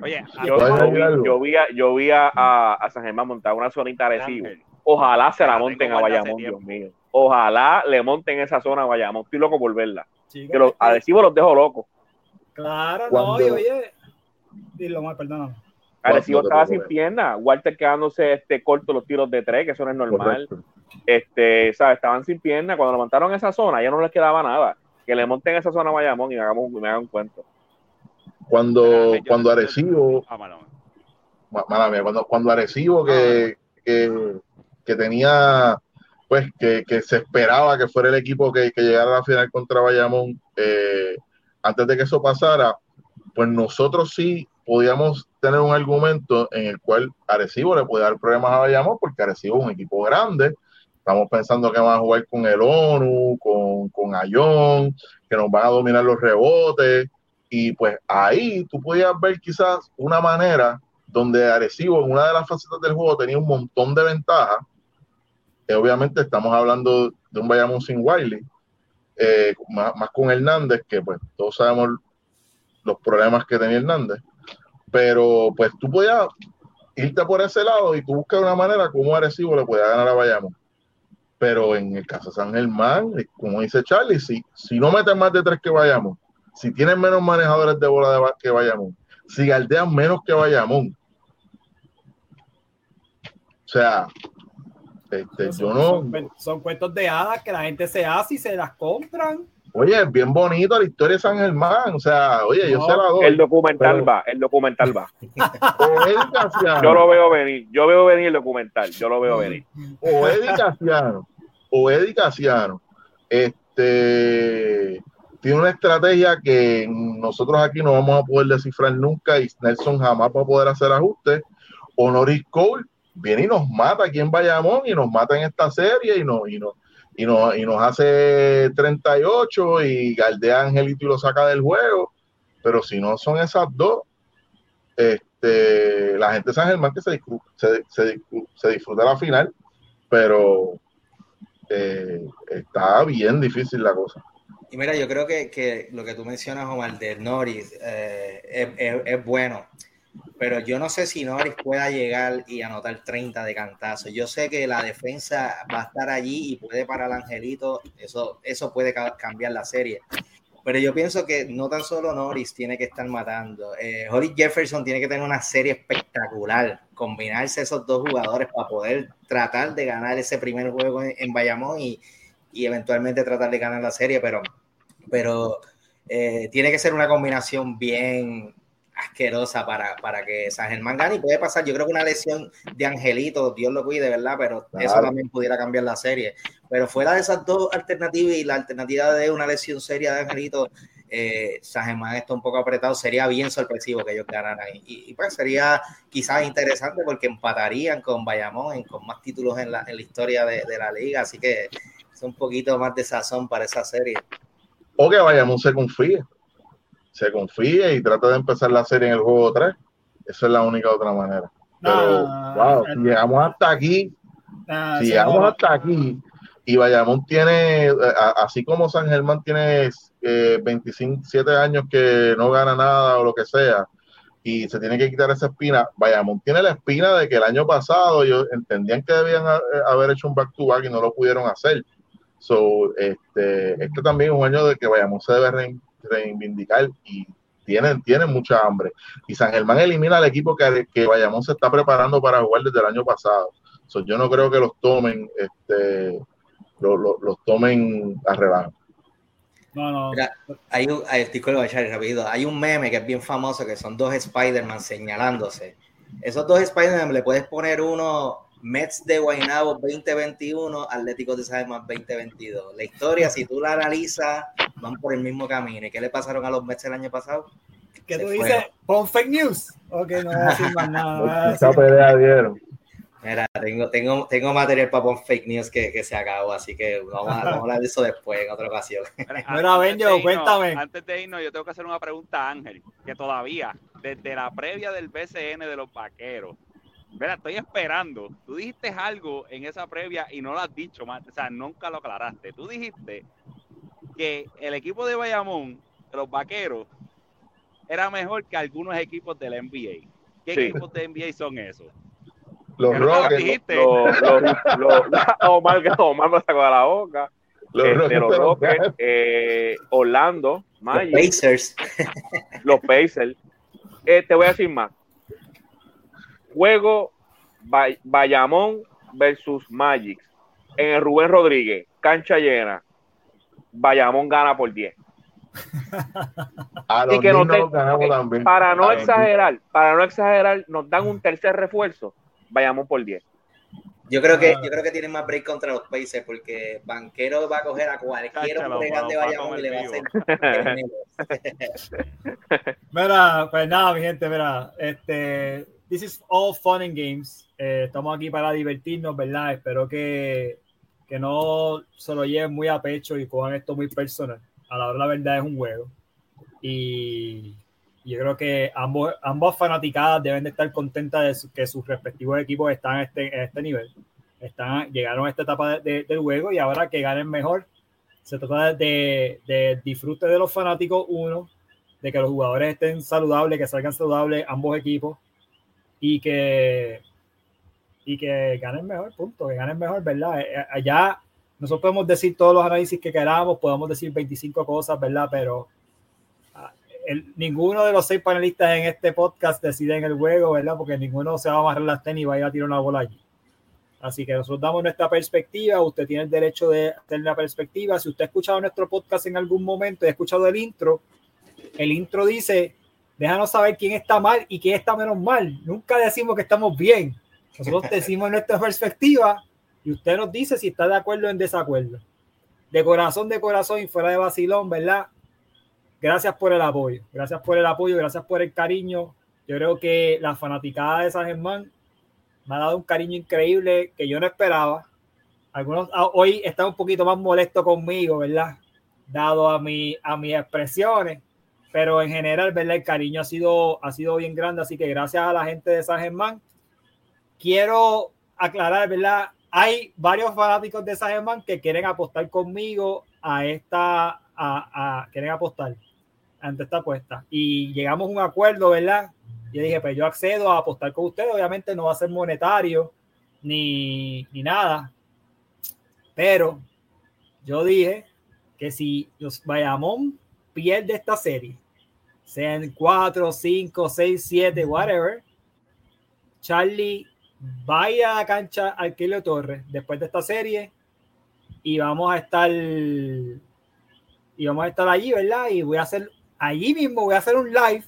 Oye, yo, vi, yo vi, a, a, San Germán montar una zonita Arecibo. Ojalá se la monten a Bayamón, Dios mío. Ojalá le monten esa zona a Bayamón. Estoy loco por verla. que los Arecibo los dejo locos. Claro, no, y oye. Dilo mal, perdóname. Arecibo estaba sin pierna. Walter quedándose este, corto los tiros de tres, que eso no es normal. Este, ¿sabes? Estaban sin pierna. Cuando lo montaron en esa zona, ya no les quedaba nada. Que le monten esa zona a Bayamón y me, hagamos, me hagan un cuento. Cuando, cuando Arecibo. Ah, cuando, cuando Arecibo que, que, que, tenía. Pues que, que, se esperaba que fuera el equipo que, que llegara a la final contra Bayamón. Eh, antes de que eso pasara, pues nosotros sí podíamos tener un argumento en el cual Arecibo le puede dar problemas a Bayamón porque Arecibo es un equipo grande. Estamos pensando que van a jugar con el ONU, con, con Ayón, que nos van a dominar los rebotes. Y pues ahí tú podías ver quizás una manera donde Arecibo en una de las facetas del juego tenía un montón de ventajas. Que obviamente estamos hablando de un Bayamón sin Wiley, eh, más, más, con Hernández, que pues todos sabemos los problemas que tenía Hernández pero pues tú podías irte por ese lado y tú buscas una manera como Arecibo le pueda ganar a Bayamón. Pero en el caso de San Germán, como dice Charlie, si, si no meten más de tres que Bayamón, si tienen menos manejadores de bola de, que Bayamón, si galdean menos que Bayamón, o sea, este, yo no. Son, cuentos de hadas que la gente se hace y se las compran. Oye, es bien bonito la historia de San Germán. O sea, oye, yo se la doy. El documental va, el documental va. yo lo veo venir, yo veo venir el documental, yo lo veo venir. O Eddie Casiano, o Eddie Casiano, este, tiene una estrategia que nosotros aquí no vamos a poder descifrar nunca y Nelson jamás va a poder hacer ajustes. O Norris Cole viene y nos mata aquí en Bayamón y nos mata en esta serie y no, y no, y nos, y nos hace 38 y galdea Angelito y lo saca del juego. Pero si no son esas dos, este, la gente de San Germán que se, se, se, disfruta la final, pero eh, está bien difícil la cosa. Y mira, yo creo que, que lo que tú mencionas, Omar, de Norris, eh, es, bueno pero yo no sé si Norris pueda llegar y anotar 30 de cantazo. Yo sé que la defensa va a estar allí y puede parar al Angelito, eso, eso puede cambiar la serie. Pero yo pienso que no tan solo Norris tiene que estar matando. Eh, Holly Jefferson tiene que tener una serie espectacular, combinarse esos dos jugadores para poder tratar de ganar ese primer juego en, Bayamón y, y, eventualmente tratar de ganar la serie, pero, pero eh, tiene que ser una combinación bien, asquerosa para, para que San Germán gane y puede pasar. Yo creo que una lesión de Angelito, Dios lo cuide, ¿verdad? Pero eso también pudiera cambiar la serie. Pero fuera de esas dos alternativas y la alternativa de una lesión seria de Angelito, eh, San Germán está un poco apretado. Sería bien sorpresivo que ellos ganaran. Y, pues sería quizás interesante porque empatarían con Bayamón, con más títulos en la, en la historia de, de la liga. Así que es un poquito más de sazón para esa serie. O que Bayamón se confíe se confíe y trata de empezar la serie en el juego 3. Esa es la única otra manera. Pero, wow, si llegamos hasta aquí, si llegamos hasta aquí, y Bayamón tiene, eh, así como San Germán tiene eh, 27 años que no gana nada o lo que sea, y se tiene que quitar esa espina, Bayamón tiene la espina de que el año pasado ellos entendían que debían eh, haber hecho un back-to-back y no lo pudieron hacer. So, este, este también es un año de que vayamos se debe reivindicar y tienen, tienen mucha hambre. Y San Germán elimina al equipo que, que Bayamón se está preparando para jugar desde el año pasado. So, yo no creo que los tomen, este, los tomen a relajo. No, no. hay un, hay un meme que es bien famoso que son dos Spider-Man señalándose. Esos dos Spider-Man le puedes poner uno Mets de Guaynabo 2021, Atlético de San 2022. La historia, si tú la analizas, van por el mismo camino. ¿Y qué le pasaron a los Mets el año pasado? ¿Qué tú dices? ¿Pon fake news? Ok, no voy a decir más nada. Esa pelea dieron. Mira, tengo, tengo, tengo material para poner fake news que, que se acabó, así que vamos a, hablar de eso después, en otra ocasión. Mira, Benjo, cuéntame. Antes de irnos, yo tengo que hacer una pregunta a Ángel, que todavía, desde la previa del BCN de los vaqueros, Mira, estoy esperando. Tú dijiste algo en esa previa y no lo has dicho, o sea, nunca lo aclaraste. Tú dijiste que el equipo de Bayamón, de los vaqueros, era mejor que algunos equipos del NBA. ¿Qué equipos de NBA son esos? Los Rockets. Los, los, Omar, Omar me sacó de la boca. Los este, Rockets, eh, Orlando, Magic, los Pacers. Los Pacers. Eh, te voy a decir más. Juego Bayamón versus Magic. En el Rubén Rodríguez, cancha llena. Bayamón gana por 10. y que no para no exagerar, para no exagerar, nos dan un tercer refuerzo vayamos por 10. Yo creo que, ah. yo creo que tienen más break contra los Pacers porque Banquero va a coger a cualquier hombre grande vayamos y le va a hacer. mira, pues nada, mi gente, mira, este, this is all fun and games. Eh, estamos aquí para divertirnos, ¿verdad? Espero que, que no se lo lleven muy a pecho y cojan esto muy personal. A la hora la verdad es un juego. Y yo creo que ambos, ambas fanaticadas deben de estar contentas de que sus respectivos equipos están en este, este nivel. Están, llegaron a esta etapa del juego y ahora que ganen mejor. Se trata de, de, disfrute de los fanáticos, uno, de que los jugadores estén saludables, que salgan saludables ambos equipos y que, y que ganen mejor, punto, que ganen mejor, ¿verdad? Eh, eh, allá nosotros podemos decir todos los análisis que queramos, podemos decir 25 cosas, ¿verdad? Pero ninguno de los seis panelistas en este podcast decide en el juego, ¿verdad? Porque ninguno se va a amarrar las tenis y va a ir a tirar una bola allí. Así que nosotros damos nuestra perspectiva, usted tiene el derecho de tener la perspectiva. Si usted ha escuchado nuestro podcast en algún momento y ha escuchado el intro, el intro dice, déjanos saber quién está mal y quién está menos mal. Nunca decimos que estamos bien. Nosotros decimos nuestra perspectiva y usted nos dice si está de acuerdo o en desacuerdo. De corazón, de corazón y fuera de vacilón, ¿verdad? gracias por el apoyo, gracias por el apoyo, gracias por el cariño. Yo creo que la fanaticada de San Germán me ha dado un cariño increíble que yo no esperaba. Algunos ah, hoy están un poquito más molestos conmigo, ¿verdad? Dado a, mi, a mis expresiones, pero en general, ¿verdad? El cariño ha sido, ha sido bien grande, así que gracias a la gente de San Germán. Quiero aclarar, ¿verdad? Hay varios fanáticos de San Germán que quieren apostar conmigo a esta, a, a quieren apostar ante esta apuesta. Y llegamos a un acuerdo, ¿verdad? Yo dije, pues yo accedo a apostar con ustedes. Obviamente no va a ser monetario ni, ni nada. Pero yo dije que si los Bayamón pierde esta serie, sean 4, 5, 6, 7, whatever, Charlie vaya a la cancha al Kilo Torres después de esta serie y vamos a estar y vamos a estar allí, ¿verdad? Y voy a hacer allí mismo voy a hacer un live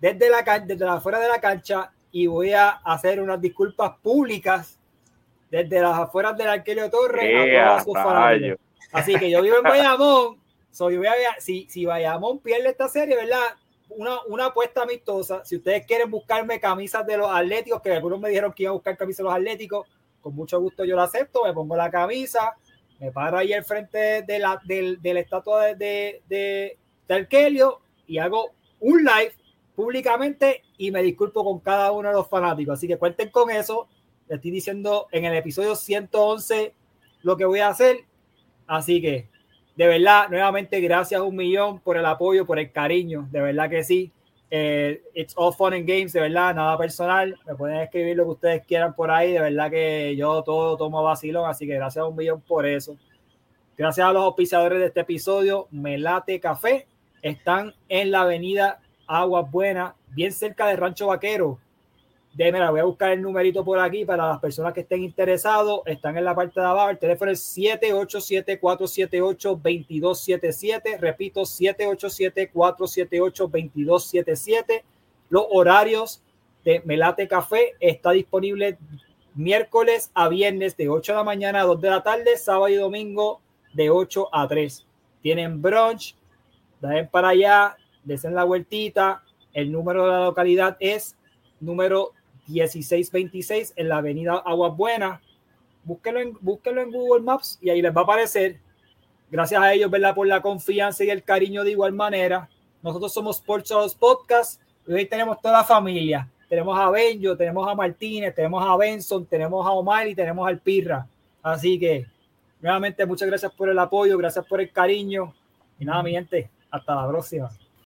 desde la desde la afuera de la cancha y voy a hacer unas disculpas públicas desde las afueras del Arquelio Torres a todos sus. Así que yo vivo en Bayamón, soy, voy a, si, si Bayamón pierde esta serie, ¿verdad? Una, una apuesta amistosa. Si ustedes quieren buscarme camisas de los atléticos, que algunos me dijeron que iban a buscar camisas de los atléticos, con mucho gusto yo la acepto, me pongo la camisa, me paro ahí al frente de la, del, de la estatua de, de, de, de Arquelio y hago un live públicamente y me disculpo con cada uno de los fanáticos. Así que cuenten con eso. Les estoy diciendo en el episodio 111 lo que voy a hacer. Así que, de verdad, nuevamente, gracias un millón por el apoyo, por el cariño. De verdad que sí. Eh, it's all fun and games, de verdad, nada personal. Me pueden escribir lo que ustedes quieran por ahí. De verdad que yo todo tomo vacilón. Así que gracias un millón por eso. Gracias a los auspiciadores de este episodio, Melate Café, están en la avenida Aguas Buenas, bien cerca de Rancho Vaquero. Déjame, voy a buscar el numerito por aquí para las personas que estén interesados. Están en la parte de abajo. El teléfono es 787-478-2277. Repito, 787-478-2277. Los horarios de Melate Café está disponible miércoles a viernes de 8 de la mañana a 2 de la tarde, sábado y domingo de 8 a 3. Tienen brunch, den para allá, desen la vueltita. El número de la localidad es número 1626 en la avenida Aguas Buenas. Búsquelo en, en Google Maps y ahí les va a aparecer. Gracias a ellos, ¿verdad? Por la confianza y el cariño de igual manera. Nosotros somos Sports Podcast y hoy tenemos toda la familia. Tenemos a Benjo, tenemos a Martínez, tenemos a Benson, tenemos a Omar y tenemos al Pirra. Así que, nuevamente, muchas gracias por el apoyo, gracias por el cariño. Y nada, mi gente, hasta la próxima.